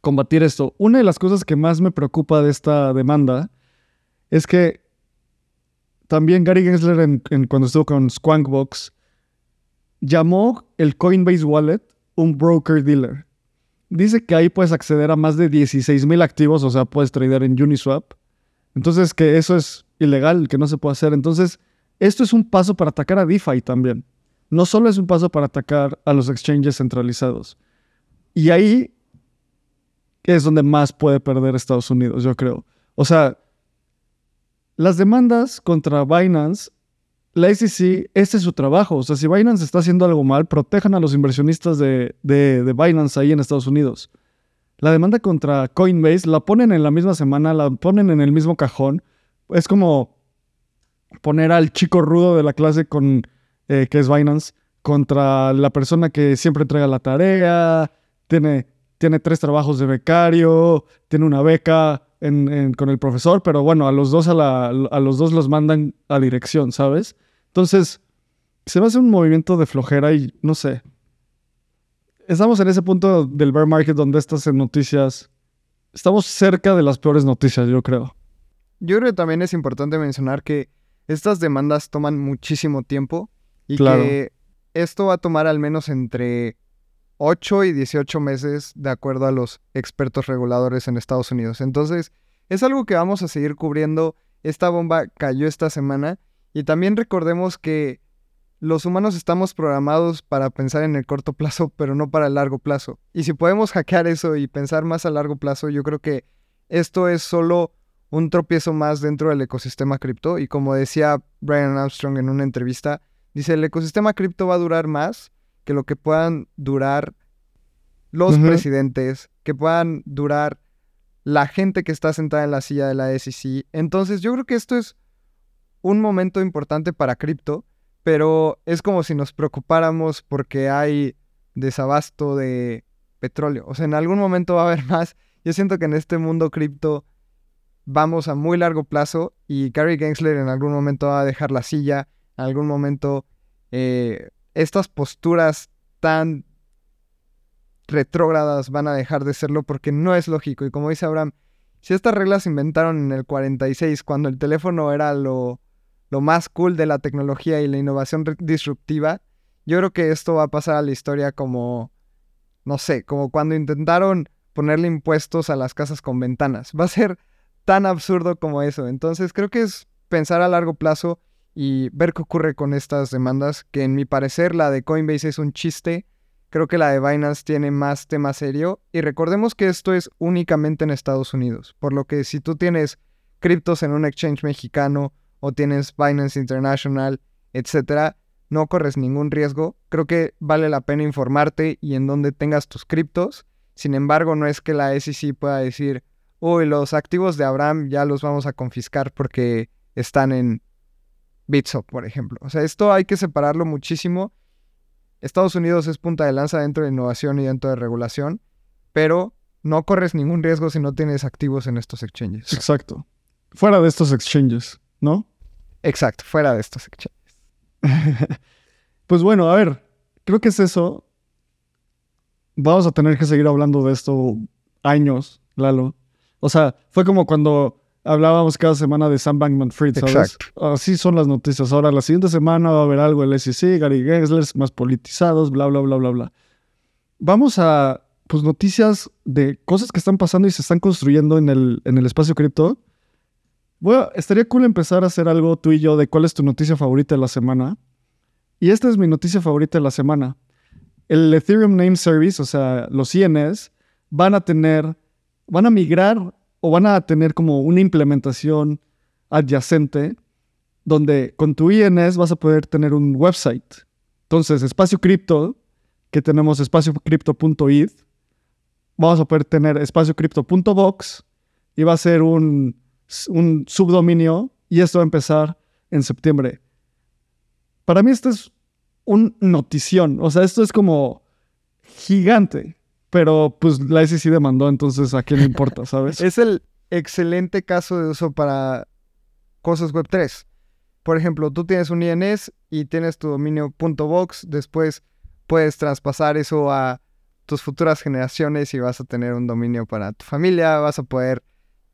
combatir esto. Una de las cosas que más me preocupa de esta demanda es que también Gary Gensler, en, cuando estuvo con Squankbox, llamó el Coinbase Wallet un broker dealer. dice que ahí puedes acceder a más de 16 mil activos, o sea, puedes tradear en Uniswap. Entonces, que eso es ilegal, que no se puede hacer. Entonces, esto es un paso para atacar a DeFi también. No solo es un paso para atacar a los exchanges centralizados. Y ahí es donde más puede perder Estados Unidos, yo creo. O sea, las demandas contra Binance, la SEC, este es su trabajo. O sea, si Binance está haciendo algo mal, protejan a los inversionistas de, de, Binance ahí en Estados Unidos. La demanda contra Coinbase la ponen en la misma semana, la ponen en el mismo cajón. Es como poner al chico rudo de la clase con eh, que es Binance contra la persona que siempre entrega la tarea, tiene, tiene tres trabajos de becario, tiene una beca, con el profesor, pero bueno, a los dos a, los dos los mandan a dirección, ¿sabes? Entonces, se va a hacer un movimiento de flojera y no sé. Estamos en ese punto del bear market donde estas noticias, estamos cerca de las peores noticias, yo creo. Yo creo que también es importante mencionar que estas demandas toman muchísimo tiempo y que esto va a tomar al menos entre 8 y 18 meses de acuerdo a los expertos reguladores en Estados Unidos. Entonces, es algo que vamos a seguir cubriendo. Esta bomba cayó esta semana y también recordemos que los humanos estamos programados para pensar en el corto plazo, pero no para el largo plazo. Y si podemos hackear eso y pensar más a largo plazo, yo creo que esto es solo un tropiezo más dentro del ecosistema cripto. Y como decía Brian Armstrong en una entrevista, dice, el ecosistema cripto va a durar más que lo que puedan durar los presidentes, que puedan durar la gente que está sentada en la silla de la SEC. Entonces yo creo que esto es un momento importante para cripto, pero es como si nos preocupáramos porque hay desabasto de petróleo. O sea, en algún momento va a haber [LAUGHS] más. Yo siento que en este mundo cripto vamos a muy largo plazo y Gary Gensler en algún momento va a dejar la silla, en algún momento eh, estas posturas tan retrógradas van a dejar de serlo porque no es lógico. Y como dice Abraham, si estas reglas se inventaron en el 46, cuando el teléfono era lo, lo más cool de la tecnología y la innovación disruptiva, yo creo que esto va a pasar a la historia como, no sé, como cuando intentaron ponerle impuestos a las casas con ventanas. [LAUGHS] Va a ser tan absurdo como eso. Entonces creo que es pensar a largo plazo y ver qué ocurre con estas demandas, que en mi parecer la de Coinbase es un chiste, creo que la de Binance tiene más tema serio y recordemos que esto es únicamente en Estados Unidos, por lo que si tú tienes criptos en un exchange mexicano o tienes Binance International, etcétera, no corres ningún riesgo. Creo que vale la pena informarte y en dónde tengas tus criptos. Sin embargo, no es que la SEC pueda decir, uy, los activos de Abraham ya los vamos a confiscar porque están en Bitso, por ejemplo. O sea, esto hay que separarlo muchísimo. Estados Unidos es punta de lanza dentro de innovación y dentro de regulación, pero no corres ningún riesgo si no tienes activos en estos exchanges. Exacto. Fuera de estos exchanges, ¿no? Exacto, fuera de estos exchanges. [LAUGHS] pues bueno, a ver, creo que es eso. Vamos a tener que seguir hablando de esto años, Lalo. O sea, fue como cuando hablábamos cada semana de Sam Bankman Fried, ¿sabes? Exacto. Así son las noticias. Ahora, la siguiente semana va a haber algo el SEC, Gary Gensler, más politizados, bla, bla, bla, bla, bla. Vamos a, pues, noticias de cosas que están pasando y se están construyendo en el, en el espacio cripto. Bueno, estaría cool empezar a hacer algo tú y yo de cuál es tu noticia favorita de la semana. Y esta es mi noticia favorita de la semana. El Ethereum Name Service, o sea, los INS, van a tener, van a migrar o van a tener como una implementación adyacente donde con tu INS vas a poder tener un website. Entonces, espacio cripto, que tenemos espaciocrypto.id, vamos a poder tener espaciocrypto.box y va a ser un, un subdominio y esto va a empezar en septiembre. Para mí esto es un notición, o sea, esto es como gigante. Pero pues la SEC demandó, entonces a quién le importa, [LAUGHS] ¿sabes? es el excelente caso de uso para cosas web 3. Por ejemplo, tú tienes un INS y tienes tu dominio .box, después puedes traspasar eso a tus futuras generaciones y vas a tener un dominio para tu familia, vas a poder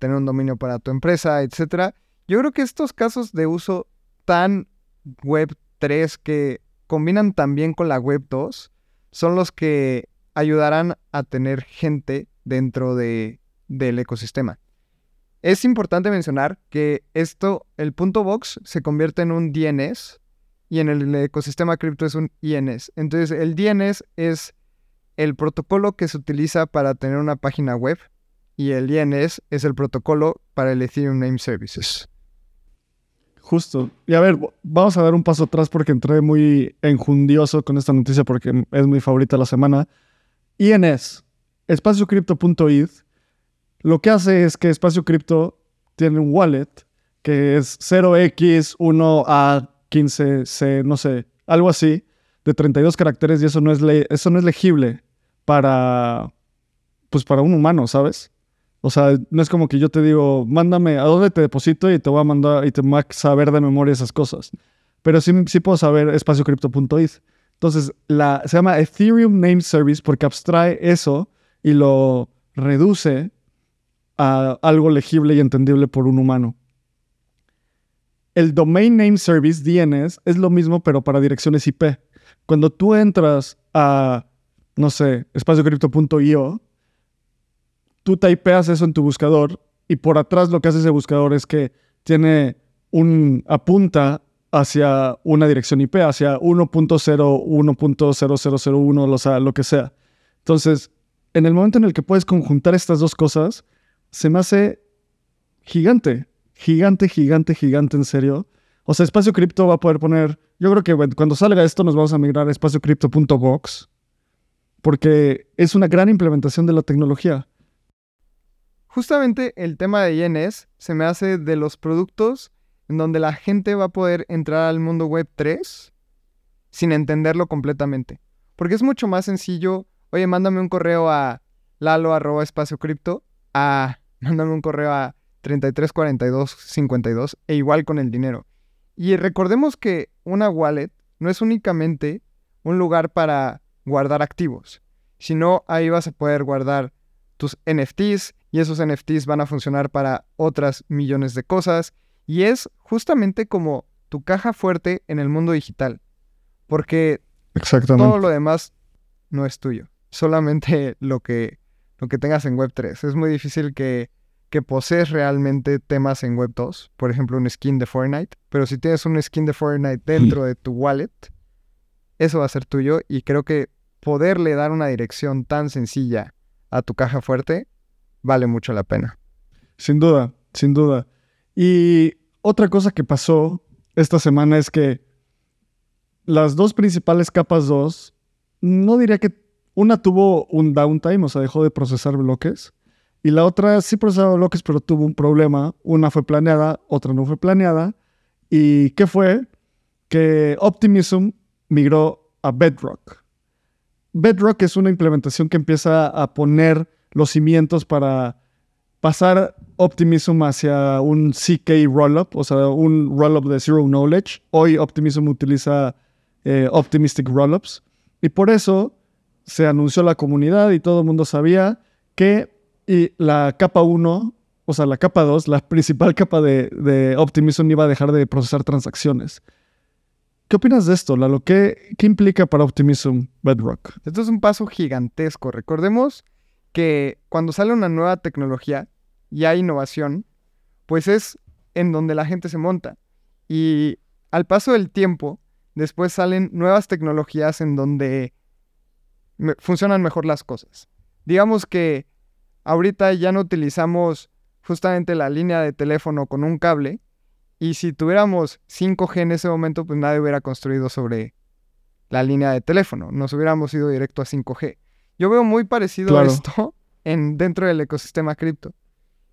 tener un dominio para tu empresa, etc. Yo creo que estos casos de uso tan web 3 que combinan también con la web 2 son los que ayudarán a tener gente dentro de, del ecosistema. Es importante mencionar que esto, el punto box, se convierte en un DNS y en el ecosistema cripto es un INS. Entonces, el DNS es el protocolo que se utiliza para tener una página web y el INS es el protocolo para el Ethereum Name Services. Justo. Y a ver, vamos a dar un paso atrás porque entré muy enjundioso con esta noticia porque es mi favorita la semana. INS, espaciocrypto.eth, lo que hace es que Espacio Cripto tiene un wallet que es 0x1A15C, no sé, algo así, de 32 caracteres y eso no es, eso no es legible para, pues para un humano, ¿sabes? O sea, no es como que yo te digo, mándame a dónde te deposito y te voy a mandar y te voy a saber de memoria esas cosas. Pero sí, sí puedo saber espaciocrypto.eth. Entonces, se llama Ethereum Name Service porque abstrae eso y lo reduce a algo legible y entendible por un humano. El Domain Name Service, DNS, es lo mismo pero para direcciones IP. Cuando tú entras a, no sé, espaciocrypto.io, tú typeas eso en tu buscador y por atrás lo que hace ese buscador es que tiene un apunta hacia una dirección IP, hacia 1.0, 1.0001, o sea, lo que sea. Entonces, en el momento en el que puedes conjuntar estas dos cosas, se me hace gigante, gigante, gigante, gigante, en serio. O sea, Espacio Cripto va a poder poner, yo creo que cuando salga esto nos vamos a migrar a espaciocrypto.box, porque es una gran implementación de la tecnología. Justamente el tema de INS se me hace de los productos en donde la gente va a poder entrar al mundo web 3 sin entenderlo completamente. Porque es mucho más sencillo, oye, mándame un correo a lalo espacio cripto, a [LAUGHS] mándame un correo a 334252 e igual con el dinero. Y recordemos que una wallet no es únicamente un lugar para guardar activos, sino ahí vas a poder guardar tus NFTs y esos NFTs van a funcionar para otras millones de cosas y es justamente como tu caja fuerte en el mundo digital, porque todo lo demás no es tuyo, solamente [LAUGHS] lo que, lo que tengas en Web3. Es muy difícil que, que posees realmente temas en Web2, por ejemplo un skin de Fortnite, pero si tienes un skin de Fortnite dentro de tu wallet, eso va a ser tuyo y creo que poderle dar una dirección tan sencilla a tu caja fuerte vale mucho la pena. Sin duda, sin duda. Y otra cosa que pasó esta semana es que las dos principales capas 2, no diría que una tuvo un downtime, o sea, dejó de procesar bloques, y la otra sí procesaba bloques, pero tuvo un problema. Una fue planeada, otra no fue planeada. ¿Y qué fue? Que Optimism migró a Bedrock. Bedrock es una implementación que empieza a poner los cimientos para pasar Optimism hacia un CK rollup, o sea, un rollup de Zero Knowledge. Hoy Optimism utiliza eh, Optimistic Rollups. Y por eso se anunció la comunidad y todo el mundo sabía que la capa 1, o sea, la capa 2, la principal [LAUGHS] capa de, de Optimism iba a dejar de procesar transacciones. ¿Qué opinas de esto, Lalo? ¿Qué, ¿Qué implica para Optimism Bedrock? Esto es un paso gigantesco. Recordemos que cuando sale una nueva tecnología y hay innovación, pues es en donde la gente se monta. Y al paso del tiempo, después salen nuevas tecnologías en donde funcionan mejor las cosas. Digamos que ahorita ya no utilizamos justamente la línea de teléfono con un cable, y si tuviéramos 5G en ese momento, pues nadie hubiera construido sobre la línea de teléfono, nos hubiéramos ido directo a 5G. Yo veo muy parecido a esto en, dentro del ecosistema cripto.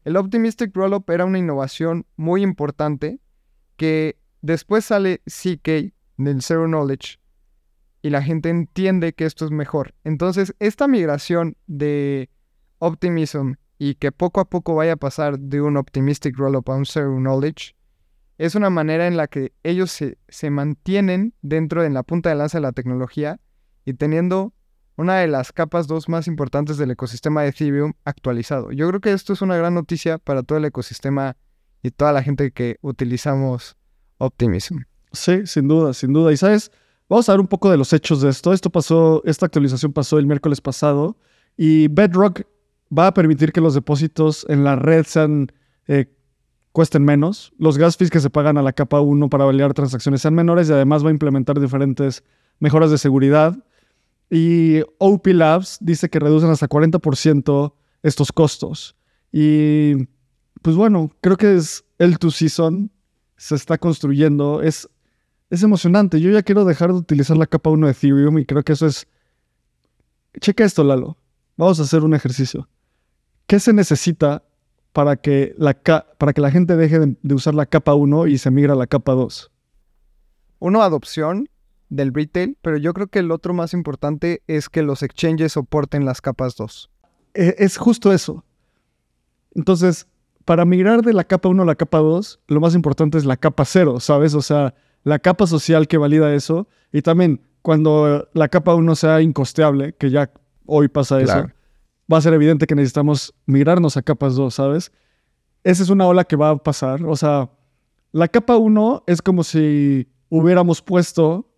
El Optimistic Rollup era una innovación muy importante que después sale CK del Zero Knowledge y la gente entiende que esto es mejor. Entonces, esta migración de Optimism y que poco a poco vaya a pasar de un Optimistic Rollup a un Zero Knowledge es una manera en la que ellos se, se mantienen dentro de la punta de lanza de la tecnología y teniendo una de las capas dos más importantes del ecosistema de Ethereum actualizado. Yo creo que esto es una gran noticia para todo el ecosistema y toda la gente que utilizamos Optimism. Sí, sin duda, sin duda. Y sabes, vamos a ver un poco de los hechos de esto. Esto pasó, esta actualización pasó el miércoles pasado y Bedrock va a permitir que los depósitos en la red sean, eh, cuesten menos. Los gas fees que se pagan a la capa 1 para validar transacciones sean menores y además va a implementar diferentes mejoras de seguridad. Y OP Labs dice que reducen hasta 40% estos costos. Y pues bueno, creo que es el to season, se está construyendo, es, es emocionante. Yo ya quiero dejar de utilizar la capa 1 de Ethereum y creo que eso es... Checa esto, Lalo. Vamos a hacer un ejercicio. ¿Qué se necesita para que la, para que la gente deje de, de, usar la capa 1 y se migre a la capa 2? Uno, adopción del retail, pero yo creo que el otro más importante es que los exchanges soporten las capas 2. E, es justo eso. Entonces, para migrar de la capa 1 a la capa 2, lo más importante es la capa 0, ¿sabes? O sea, la capa social que valida eso. Y también, cuando la capa 1 sea incosteable, que ya hoy pasa eso, va a ser evidente que necesitamos migrarnos a capas 2, ¿sabes? Esa es una ola que va a pasar. O sea, la capa 1 es como si hubiéramos puesto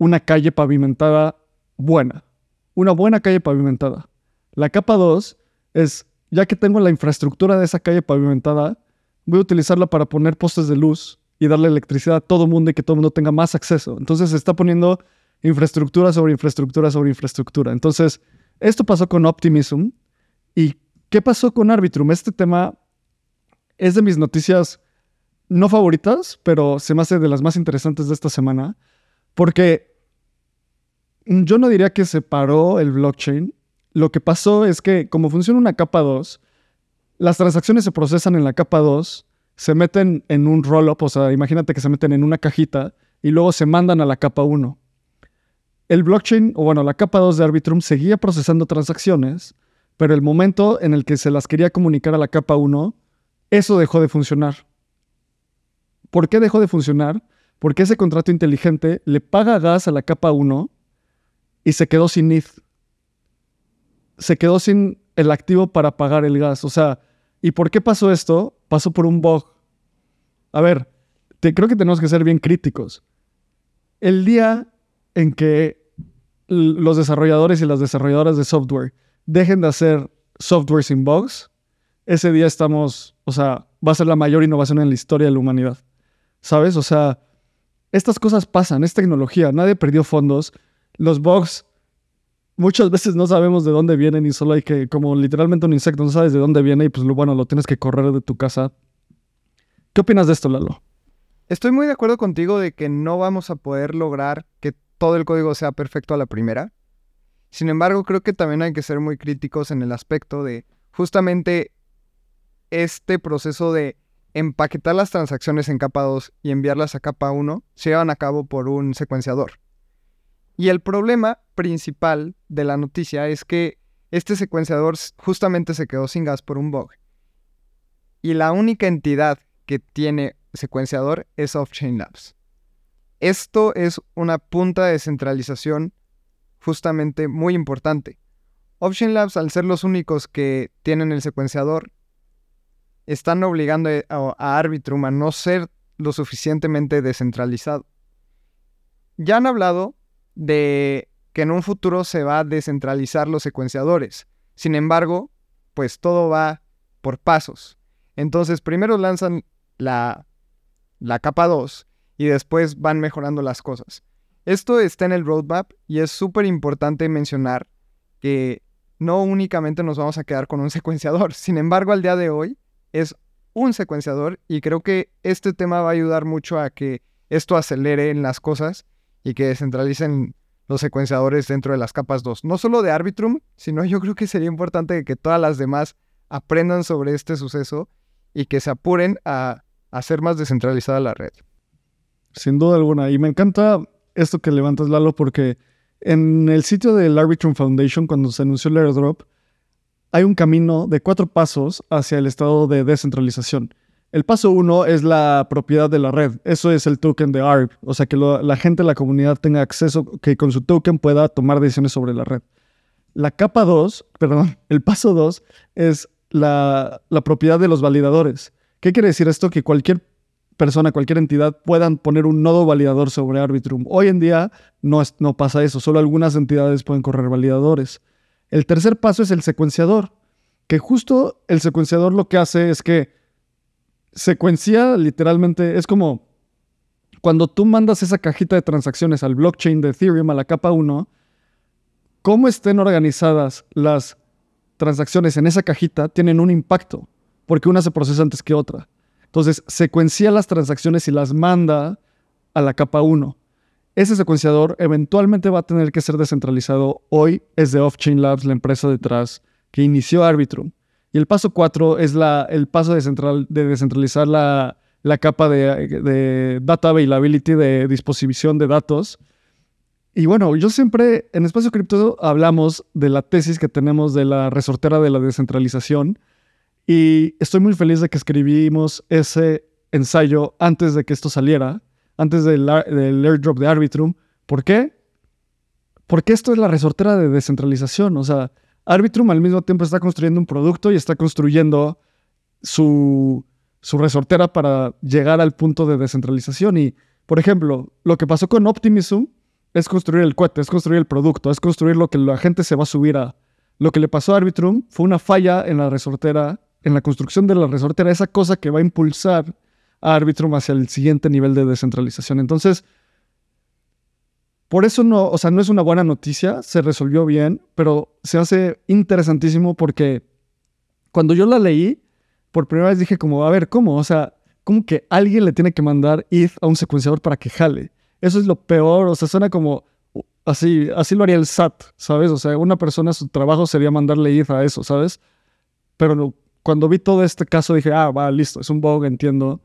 una calle pavimentada buena. Una buena calle pavimentada. La capa 2 es ya que tengo la infraestructura de esa calle pavimentada, voy a utilizarla para poner postes de luz y darle electricidad a todo mundo y que todo el mundo tenga más acceso. Entonces se está poniendo infraestructura sobre infraestructura sobre infraestructura. Entonces, esto pasó con Optimism. ¿Y qué pasó con Arbitrum? Este tema es de mis noticias no favoritas, pero se me hace de las más interesantes de esta semana, porque yo no diría que se paró el blockchain, lo que pasó es que como funciona una capa 2, las transacciones se procesan en la capa 2, se meten en un roll-up, o sea, imagínate que se meten en una cajita y luego se mandan a la capa 1. El blockchain, o bueno, la capa 2 de Arbitrum seguía procesando transacciones, pero el momento en el que se las quería comunicar a la capa 1, eso dejó de funcionar. ¿Por qué dejó de funcionar? Porque ese contrato inteligente le paga gas a la capa 1 y se quedó sin ETH se quedó sin el activo para pagar el gas. O sea, ¿y por qué pasó esto? Pasó por un bug. A ver, creo que tenemos que ser bien críticos. El día en que los desarrolladores y las desarrolladoras de software dejen de hacer software sin bugs, ese día estamos, o sea, va a ser la mayor innovación en la historia de la humanidad. ¿Sabes? O sea, estas cosas pasan, es tecnología, nadie perdió fondos, los bugs muchas veces no sabemos de dónde vienen y solo hay que, como literalmente un insecto, no sabes de dónde viene y pues bueno, lo tienes que correr de tu casa. ¿Qué opinas de esto, Lalo? Estoy muy de acuerdo contigo de que no vamos a poder lograr que todo el código sea perfecto a la primera. Sin embargo, creo que también hay que ser muy críticos en el aspecto de justamente este proceso de empaquetar las transacciones en capa 2 y enviarlas a capa 1 se llevan a cabo por un secuenciador. Y el problema principal de la noticia es que este secuenciador justamente se quedó sin gas por un bug. Y la única entidad que tiene secuenciador es Offchain Labs. Esto es una punta de centralización justamente muy importante. Offchain Labs, al ser los únicos que tienen el secuenciador, están obligando a, a Arbitrum a no ser lo suficientemente descentralizado. Ya han hablado de que en un futuro se va a descentralizar los secuenciadores. Sin embargo, pues todo va por pasos. Entonces, primero lanzan la, la capa 2 y después van mejorando las cosas. Esto está en el roadmap y es súper importante mencionar que no únicamente nos vamos a quedar con un [LAUGHS] secuenciador. Sin embargo, al día de hoy es un secuenciador y creo que este tema va a ayudar mucho a que esto acelere en las cosas y que descentralicen los secuenciadores dentro de las capas 2. No solo de Arbitrum, sino yo creo que sería importante que todas las demás aprendan sobre este suceso y que se apuren a hacer más descentralizada la red. Sin duda alguna. Y me encanta esto que levantas, Lalo, porque en el sitio del Arbitrum Foundation, cuando se anunció el airdrop, hay un camino de cuatro pasos hacia el estado de descentralización. El paso uno es la propiedad de la red. Eso es el token de ARB. O sea, que la gente, la comunidad tenga acceso, que con su token pueda tomar decisiones sobre la red. La capa 2, perdón, [LAUGHS] el paso 2 es la, la propiedad de los validadores. ¿Qué quiere decir esto? Que cualquier persona, cualquier entidad puedan poner un nodo validador sobre Arbitrum. Hoy en día no, no pasa eso, solo algunas entidades pueden correr validadores. El tercer paso es el secuenciador, que justo el secuenciador lo que hace es que secuencia literalmente, es como cuando tú mandas esa cajita de transacciones al blockchain de Ethereum, a la capa 1, cómo estén organizadas las transacciones en esa cajita tienen un impacto, porque una se procesa antes que otra. Entonces, secuencia las transacciones y las manda a la capa 1. Ese secuenciador eventualmente va a tener que ser descentralizado. Hoy es de Off-Chain Labs, la empresa detrás, que inició Arbitrum. Y el paso 4 es la, el paso de, central, de descentralizar la, la capa de, de, data availability, de disposición de datos. Y bueno, yo siempre en Espacio Cripto hablamos de la tesis que tenemos de la resortera de la descentralización. Y estoy muy feliz de que escribimos ese ensayo antes de que esto saliera, antes del, del airdrop de Arbitrum. ¿Por qué? Porque esto es la resortera de descentralización. O sea, Arbitrum al mismo tiempo está construyendo un producto y está construyendo su, su resortera para llegar al punto de descentralización. Y, por ejemplo, lo que pasó con Optimism es construir el cohete, es construir el producto, es construir lo que la gente se va a subir a. Lo que le pasó a Arbitrum fue una falla en la resortera, en la construcción de la resortera, esa cosa que va a impulsar a Arbitrum hacia el siguiente nivel de descentralización. Entonces, por eso no, o sea, no es una buena noticia, se resolvió bien, pero se hace interesantísimo porque cuando yo la leí, por primera vez dije como, a ver, ¿cómo? O sea, ¿cómo que alguien le tiene que mandar ETH a un secuenciador para que jale? Eso es lo peor, o sea, suena como así, así lo haría el SAT, ¿sabes? O sea, una persona, su trabajo sería mandarle ETH a eso, ¿sabes? Pero cuando vi todo este caso dije, ah, va, listo, es un bug, entiendo.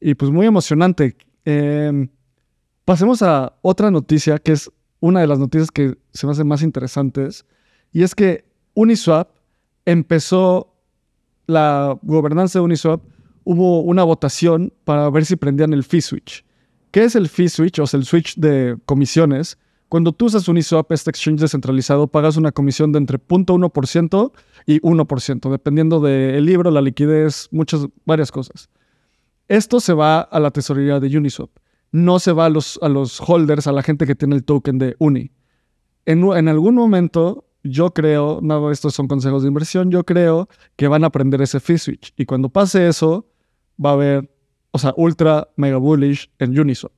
Y pues muy emocionante. Eh, Pasemos a otra noticia que es una de las noticias que se me hacen más interesantes y es que Uniswap empezó la gobernanza de Uniswap, hubo una votación para ver si prendían el fee switch. ¿Qué es el fee switch o sea, el switch de comisiones? Cuando tú usas Uniswap, este exchange descentralizado, pagas una comisión de entre 0.1% y 1%, dependiendo del libro, la liquidez, muchas, varias cosas. Esto se va a la tesorería de Uniswap no se va a los, a los holders, a la gente que tiene el token de Uni. En, en algún momento, yo creo, no, estos son consejos de inversión, yo creo que van a aprender ese fee switch. Y cuando pase eso, va a haber, o sea, ultra mega bullish en Uniswap.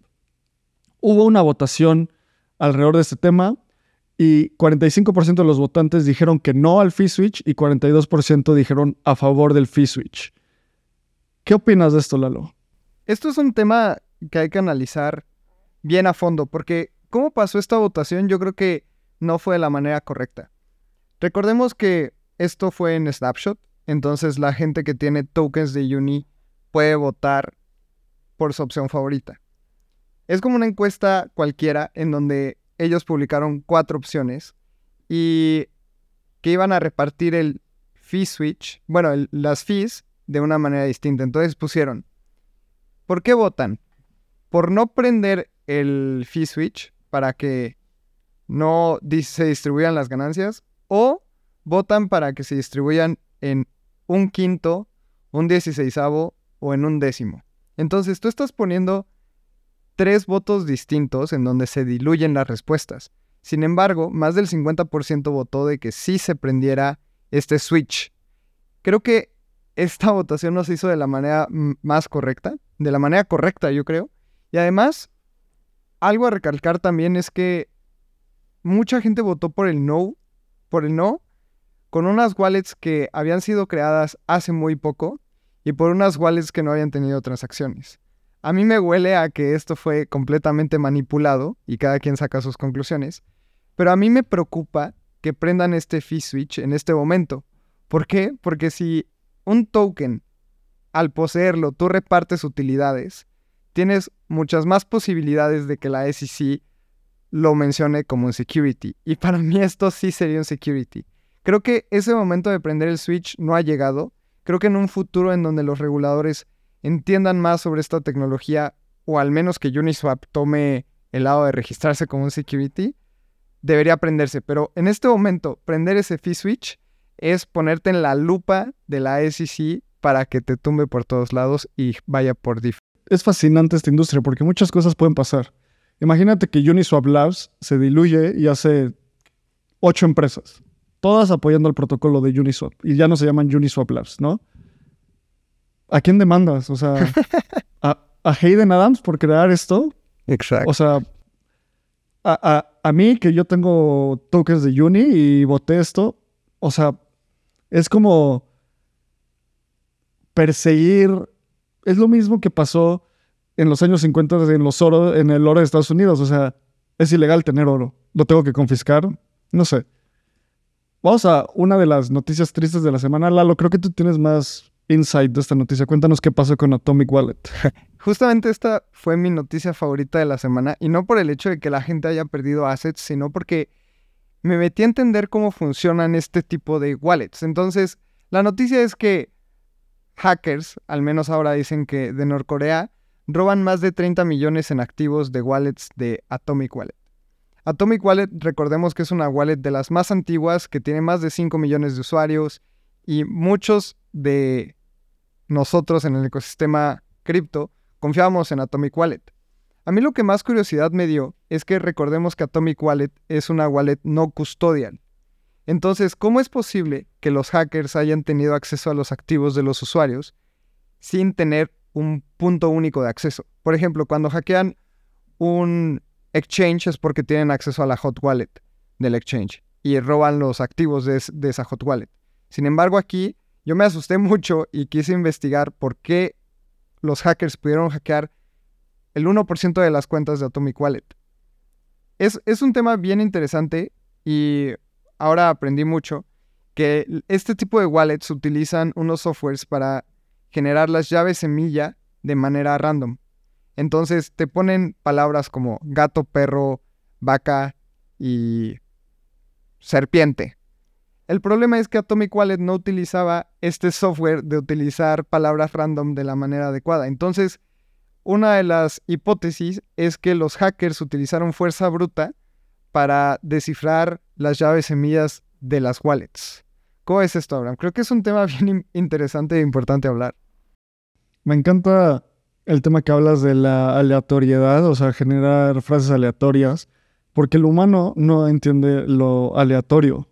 Hubo una votación alrededor de este tema y 45% de los votantes dijeron que no al fee switch y 42% dijeron a favor del fee switch. ¿Qué opinas de esto, Lalo? Esto es un tema que hay que analizar bien a fondo, porque cómo pasó esta votación yo creo que no fue de la manera correcta. Recordemos que esto fue en Snapshot, entonces la gente que tiene tokens de Uni puede votar por su opción favorita. Es como una encuesta cualquiera en donde ellos publicaron cuatro opciones y que iban a repartir el fee switch, bueno, las fees de una manera distinta. Entonces pusieron, ¿por qué votan? Por no prender el fee switch para que no se distribuyan las ganancias o votan para que se distribuyan en un quinto, un dieciséisavo o en un décimo. Entonces tú estás poniendo tres votos distintos en donde se diluyen las respuestas. Sin embargo, más del 50% votó de que sí se prendiera este switch. Creo que esta [LAUGHS] votación no se hizo de la manera más correcta, de la manera correcta yo creo, y además, algo a recalcar también es que mucha gente votó por el no, por el no, con unas wallets que habían sido creadas hace muy poco y por unas wallets que no habían tenido transacciones. A mí me huele a que esto fue completamente manipulado y cada quien saca sus conclusiones, pero a mí me preocupa que prendan este fee switch en este momento. ¿Por qué? Porque si un token, al poseerlo, tú repartes utilidades, tienes muchas más posibilidades de que la SEC lo mencione como un security. Y para mí esto sí sería un security. Creo que ese momento de prender el switch no ha llegado. Creo que en un futuro en donde los reguladores entiendan más sobre esta tecnología, o al menos que Uniswap tome el lado de registrarse como un security, debería prenderse. Pero en este momento, prender ese fee switch es ponerte en la lupa de la SEC para que te tumbe por todos lados y vaya por DIF es fascinante esta industria porque muchas cosas pueden pasar. Imagínate que Uniswap Labs se diluye y hace ocho empresas, todas apoyando el protocolo de Uniswap y ya no se llaman Uniswap Labs, ¿no? ¿A quién demandas? O sea, [LAUGHS] ¿a, Hayden Adams por crear esto? Exacto. O sea, a, a, mí que yo tengo tokens de Uni y voté esto, o sea, es como perseguir, es lo mismo que pasó en los años 50 en, los oro, en el oro de Estados Unidos, o sea, es ilegal tener oro, lo tengo que confiscar, no sé. Vamos a una de las noticias tristes de la semana. Lalo, creo que tú tienes más insight de esta noticia. Cuéntanos qué pasó con Atomic Wallet. [LAUGHS] Justamente esta fue mi noticia favorita de la semana y no por el hecho de que la gente haya perdido assets, sino porque me metí a entender cómo funcionan este tipo de wallets. Entonces, la noticia es que hackers, al menos ahora dicen que de Norcorea, roban más de 30 millones en activos de wallets de Atomic Wallet. Atomic Wallet, recordemos que es una wallet de las más antiguas, que tiene más de 5 millones de usuarios y muchos de nosotros en el ecosistema cripto confiábamos en Atomic Wallet. A mí lo que más curiosidad me dio es que recordemos que Atomic Wallet es una wallet no custodial. Entonces, ¿cómo es posible que los hackers hayan tenido acceso a los activos de los usuarios sin tener un punto único de acceso? Por ejemplo, cuando hackean un exchange es porque tienen acceso a la hot wallet del exchange y roban los activos de, esa hot wallet. Sin embargo, aquí yo me asusté [LAUGHS] mucho y quise investigar por qué los hackers pudieron hackear el 1% de las cuentas de Atomic Wallet. Es, un tema bien interesante y ahora aprendí mucho que este tipo de wallets utilizan unos softwares para generar las llaves semilla de manera random. Entonces te ponen palabras como gato, perro, vaca y serpiente. El problema es que Atomic Wallet no utilizaba este software de utilizar palabras random de la manera adecuada. Entonces, una de las hipótesis es que los hackers utilizaron fuerza bruta para descifrar las llaves semillas de las wallets. ¿Cómo es esto, Abraham? Creo que es un tema [LAUGHS] bien interesante e importante hablar. Me encanta el tema que hablas de la aleatoriedad, o sea, generar frases aleatorias, porque el humano no entiende lo aleatorio.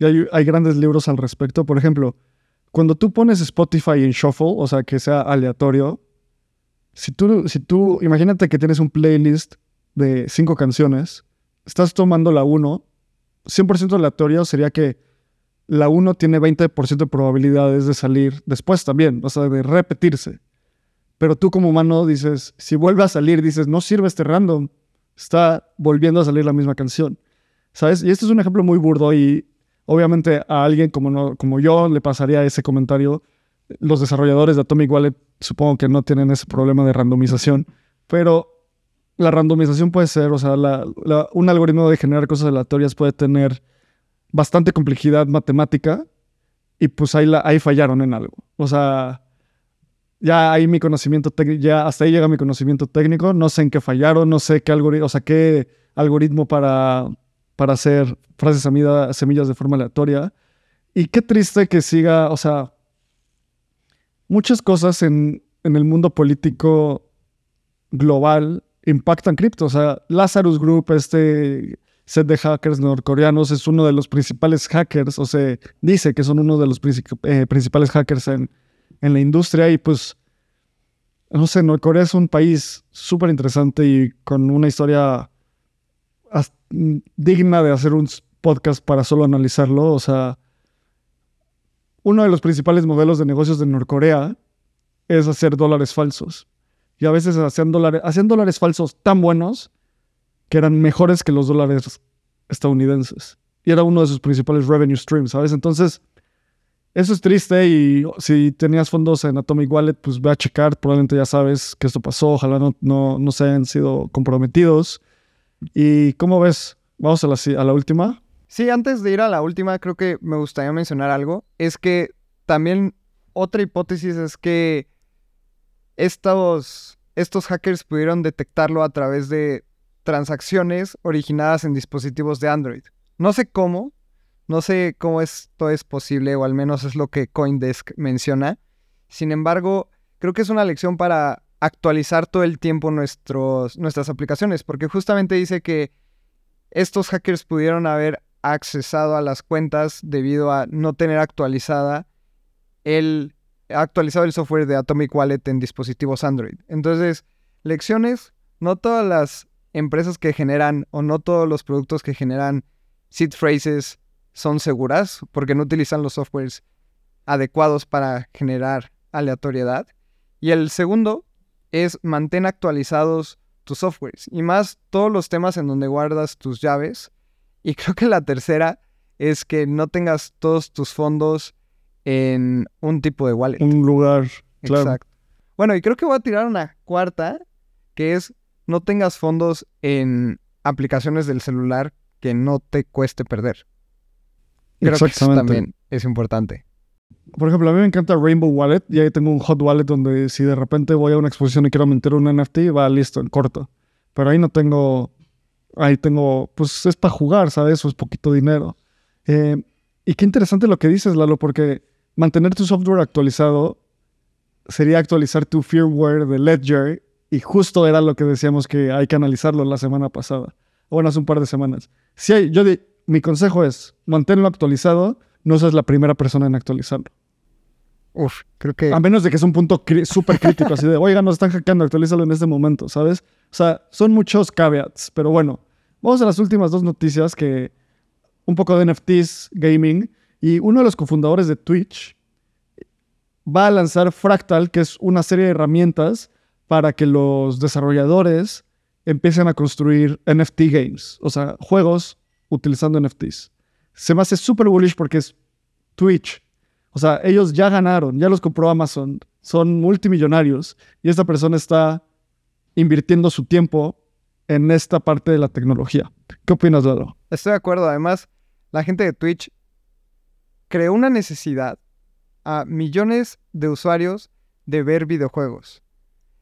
Y hay, grandes libros al respecto. Por ejemplo, cuando tú pones Spotify en shuffle, o sea, que sea aleatorio, si tú, si tú, imagínate que tienes un playlist de cinco canciones, estás tomando la 1, 100% aleatorio sería que la 1 tiene 20% de probabilidades de salir después también, o sea, de repetirse. Pero tú como humano dices, si vuelve a salir, dices, no sirve este random, está volviendo a salir la misma canción. ¿Sabes? Y este es un ejemplo muy burdo y Obviamente a alguien como, como yo le pasaría ese comentario. Los desarrolladores de Atomic Wallet supongo que no tienen ese problema de randomización, pero la randomización puede ser, o sea, un algoritmo de generar cosas aleatorias puede tener bastante complejidad matemática y pues ahí, ahí fallaron en algo. O sea, ya ahí mi conocimiento ya hasta ahí llega mi conocimiento técnico, no sé en qué fallaron, no sé qué algoritmo, o sea, qué algoritmo para para hacer frases semillas de forma aleatoria. Y qué triste que siga, o sea, muchas cosas en, el mundo político global impactan cripto. O sea, Lazarus Group, este set de hackers norcoreanos, es uno de los principales hackers, o se dice que son uno de los eh, principales hackers en, en, la industria. Y pues, no sé, Norcorea es un país súper interesante y con una historia digna de hacer un podcast para solo analizarlo. O sea, uno de los principales modelos de negocios de Norcorea es hacer dólares falsos. Y a veces hacían dólares, hacían dólares falsos tan buenos que eran mejores que los dólares estadounidenses. Y era uno de sus principales revenue streams, ¿sabes? Entonces, eso es triste y si tenías fondos en Atomic Wallet, pues ve a checar. Probablemente ya sabes que esto pasó. Ojalá no, no, no se hayan sido comprometidos. ¿Y cómo ves? Vamos a la, a la última. Sí, antes de ir a la última, creo que me gustaría mencionar algo. Es que también otra hipótesis es que estos, estos hackers pudieron detectarlo a través de transacciones originadas en dispositivos de Android. No sé cómo, no sé cómo esto es posible, o al menos es lo que Coindesk menciona. Sin embargo, creo que es una lección para actualizar todo el tiempo nuestros, nuestras aplicaciones, porque justamente dice que estos hackers pudieron haber accesado a las cuentas debido a no tener actualizada el actualizado el software de Atomic Wallet en dispositivos Android. Entonces, lecciones, no todas las empresas que generan o no todos los productos que generan seed phrases son seguras porque no utilizan los softwares adecuados para generar aleatoriedad. Y el segundo es mantén actualizados tus softwares y más todos los temas en donde guardas tus llaves. Y [LAUGHS] creo que la tercera es que no tengas todos tus fondos en un tipo de wallet. Un lugar, claro. Exacto. Bueno, y creo que voy a tirar una cuarta, que es no tengas fondos en aplicaciones del celular que no te cueste perder. Creo que eso también es importante. Por ejemplo, a mí me encanta Rainbow Wallet y ahí tengo un hot wallet donde si de repente voy a una exposición y quiero meter un NFT, va listo, en corto. Pero ahí no tengo, ahí tengo, pues es para jugar, ¿sabes? O es poquito dinero. Eh, y qué interesante lo que dices, Lalo, porque mantener tu software actualizado sería actualizar tu firmware de Ledger y justo era lo que decíamos que hay que analizarlo la semana pasada, o bueno, hace un par de semanas. Si hay, yo mi consejo es manténlo actualizado, no seas la primera persona en actualizarlo. Uf, creo que... A menos de que es un punto súper crítico, así de, [LAUGHS] oiga, nos están hackeando, actualízalo en este momento, ¿sabes? O sea, son muchos caveats, pero bueno, vamos a las últimas dos noticias que un poco de NFTs, gaming, y uno de los cofundadores de Twitch va a lanzar Fractal, que es una serie de herramientas para que los desarrolladores empiecen a construir NFT games, o sea, juegos utilizando NFTs. Se me hace súper bullish porque es Twitch. O sea, ellos ya ganaron, ya los compró Amazon, son multimillonarios y esta persona está invirtiendo su tiempo en esta parte de la tecnología. ¿Qué opinas, Lalo? Estoy de acuerdo. Además, la gente de Twitch creó una necesidad a millones de usuarios de ver videojuegos.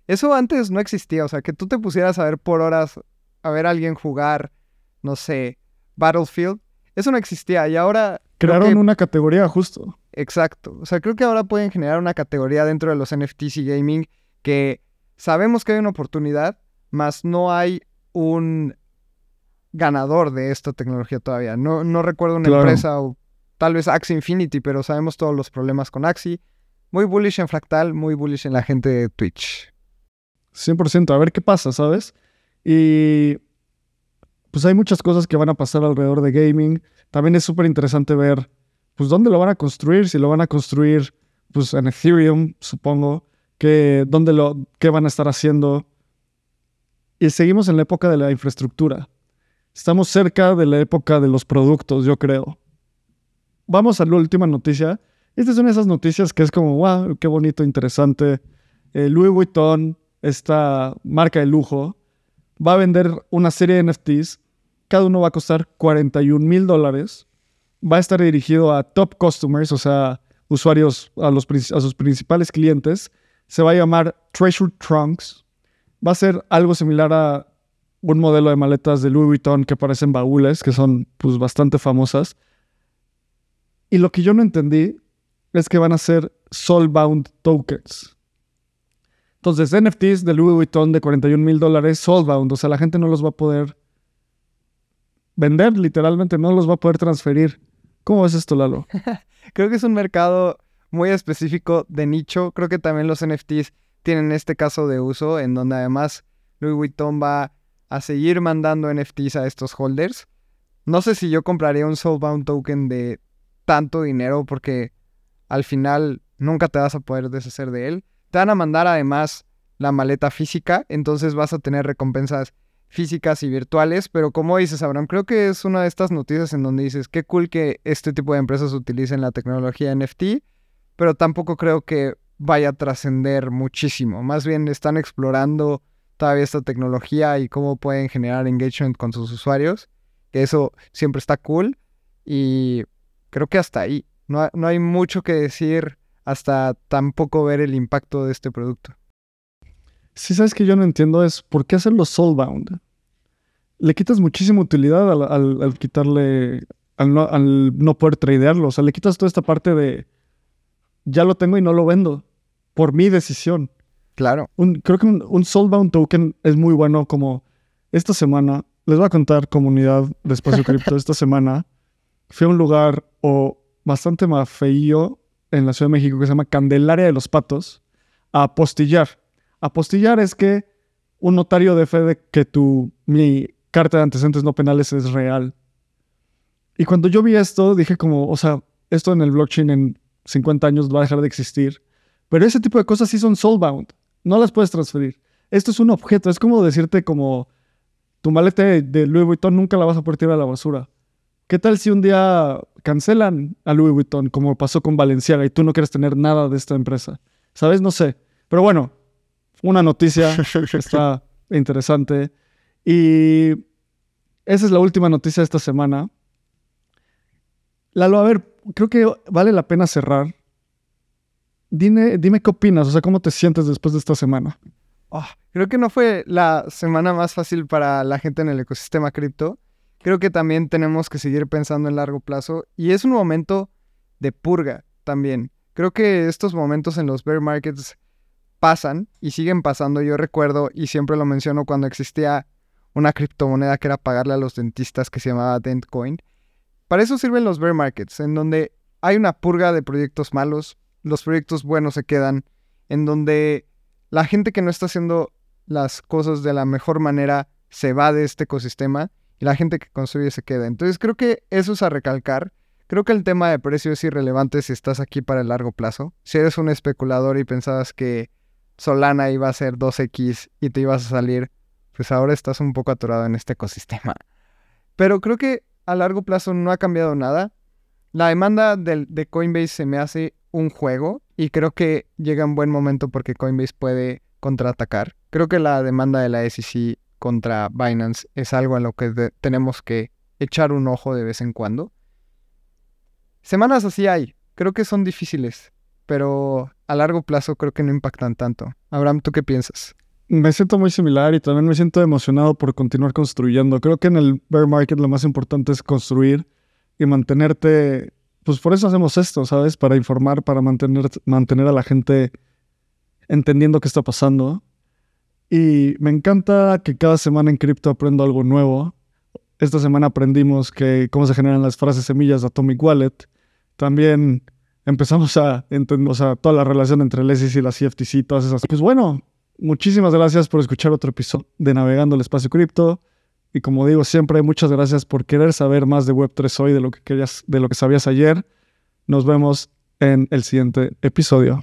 Eso antes no existía, o sea, que tú te pusieras a ver por horas, a ver a alguien jugar, no sé, Battlefield, eso no existía y ahora... Crearon una categoría justo. Exacto, o sea, creo que ahora pueden generar una categoría dentro de los NFTs y gaming que sabemos que hay una oportunidad, mas no hay un ganador de esta tecnología todavía. No, no recuerdo una empresa o tal vez Axie Infinity, pero sabemos todos los problemas con Axie. Muy bullish en Fractal, muy bullish en la gente de Twitch. 100%, a ver qué pasa, ¿sabes? Y pues hay muchas cosas que van a pasar alrededor de gaming. También es súper interesante ver, pues, dónde lo van a construir, si lo van a construir, pues, en Ethereum, supongo, que, dónde lo, qué van a estar haciendo. Y seguimos en la época de la infraestructura. Estamos cerca de la época de los productos, yo creo vamos a la última noticia. Esta es una de esas noticias que es como, wow, qué bonito, interesante. Eh, Louis Vuitton, esta marca de lujo, va a vender una serie de NFTs. Cada uno va a costar 41 mil dólares. Va a estar dirigido a top customers, o sea, usuarios, a, los, a sus principales clientes. Se va a llamar Treasure Trunks. Va a ser algo similar a un modelo de maletas de Louis Vuitton que parecen baúles, que son pues bastante famosas. Y lo que yo no entendí es que van a ser soulbound tokens. Entonces, NFTs de Louis Vuitton de 41 mil dólares, soulbound, o sea, la gente no los va a poder vender, literalmente, no los va a poder transferir. ¿Cómo ves esto, Lalo? [LAUGHS] Creo que es un mercado muy específico de nicho. Creo que también los NFTs tienen este caso de uso, en donde además Louis Vuitton va a seguir mandando NFTs a estos holders. No sé si yo compraría un Soulbound token de tanto dinero porque al final nunca te vas a poder deshacer de él. Te van a mandar además la maleta física, entonces vas a tener recompensas físicas y virtuales, pero como dices, Abraham, creo que es una de estas noticias en donde dices, qué cool que este tipo de empresas utilicen la tecnología NFT, pero tampoco creo que vaya a trascender muchísimo. Más bien están explorando todavía esta tecnología y cómo pueden generar engagement con sus usuarios, que eso siempre está cool y creo que hasta ahí. No, no hay mucho que decir hasta tampoco ver el impacto de este producto. Sí, sabes que yo no entiendo es por qué hacerlo soulbound. Le quitas muchísima utilidad al, quitarle, al no, al no poder tradearlo. O sea, le quitas toda esta parte de ya lo tengo y no lo vendo por mi decisión. Claro. Un, creo que un, un Soulbound token es muy bueno como esta semana. Les voy a contar, comunidad de Espacio Cripto, [LAUGHS] esta semana fui a un lugar o bastante más feío en la Ciudad de México que se llama Candelaria de los Patos a apostillar. Apostillar es que un notario de fe de que tu, mi carta de antecedentes no penales es real. Y cuando yo vi esto, dije como, o sea, esto en el blockchain en 50 años va a dejar de existir. Pero ese tipo de cosas sí son soulbound. No las puedes transferir. Esto es un objeto. Es como decirte como tu maleta de Louis Vuitton nunca la vas a poder tirar a la basura. ¿Qué tal si un día cancelan a Louis Vuitton como pasó con Valenciaga y tú no quieres tener nada de esta empresa? ¿Sabes? No sé. Pero bueno, una noticia [LAUGHS] está interesante. Y esa es la última noticia de esta semana. Lalo, a ver, creo que vale la pena cerrar. Dime, dime qué opinas, o sea, cómo te sientes después de esta semana. Oh, creo que no fue la semana más fácil para la gente en el ecosistema cripto. Creo que también tenemos que seguir pensando en largo plazo y es un momento de purga también. Creo que estos momentos en los bear markets pasan y siguen pasando. Yo recuerdo y siempre lo menciono cuando existía una criptomoneda que era pagarle a los dentistas que se llamaba Dentcoin. Para eso sirven los bear markets, en donde hay una purga de proyectos malos, los proyectos buenos se quedan, en donde la gente que no está haciendo las cosas de la mejor manera se va de este ecosistema y la gente que construye se queda. Entonces creo que eso es a recalcar. Creo que el tema de precio es irrelevante si estás aquí para el largo plazo. Si eres un especulador y pensabas que Solana iba a ser 2X y te ibas a salir, pues ahora estás un poco atorado en este ecosistema. Pero creo que a largo plazo no ha cambiado nada. La demanda de, de Coinbase se me hace un juego y creo que llega en buen momento porque Coinbase puede contraatacar. Creo que la demanda de la SEC contra Binance es algo a lo que tenemos que echar un ojo de vez en cuando. Semanas así hay, creo que son difíciles, pero a largo plazo creo que no impactan tanto. Abraham, ¿tú qué piensas? Me siento muy similar y también me siento emocionado por continuar construyendo. Creo que en el bear market lo más importante es construir y mantenerte, pues por eso hacemos esto, ¿sabes? Para informar, para mantener, mantener a la gente entendiendo qué está pasando. Y me encanta que cada semana en cripto aprendo algo nuevo. Esta semana aprendimos que cómo se generan las frases semillas de Atomic Wallet. También empezamos a entender o sea, toda la relación entre el SEC y la CFTC, todas esas. Pues bueno, muchísimas gracias por escuchar otro episodio de Navegando el Espacio Cripto. Y como digo siempre, muchas gracias por querer saber más de Web3 hoy, de lo que querías, de lo que sabías ayer. Nos vemos en el siguiente episodio.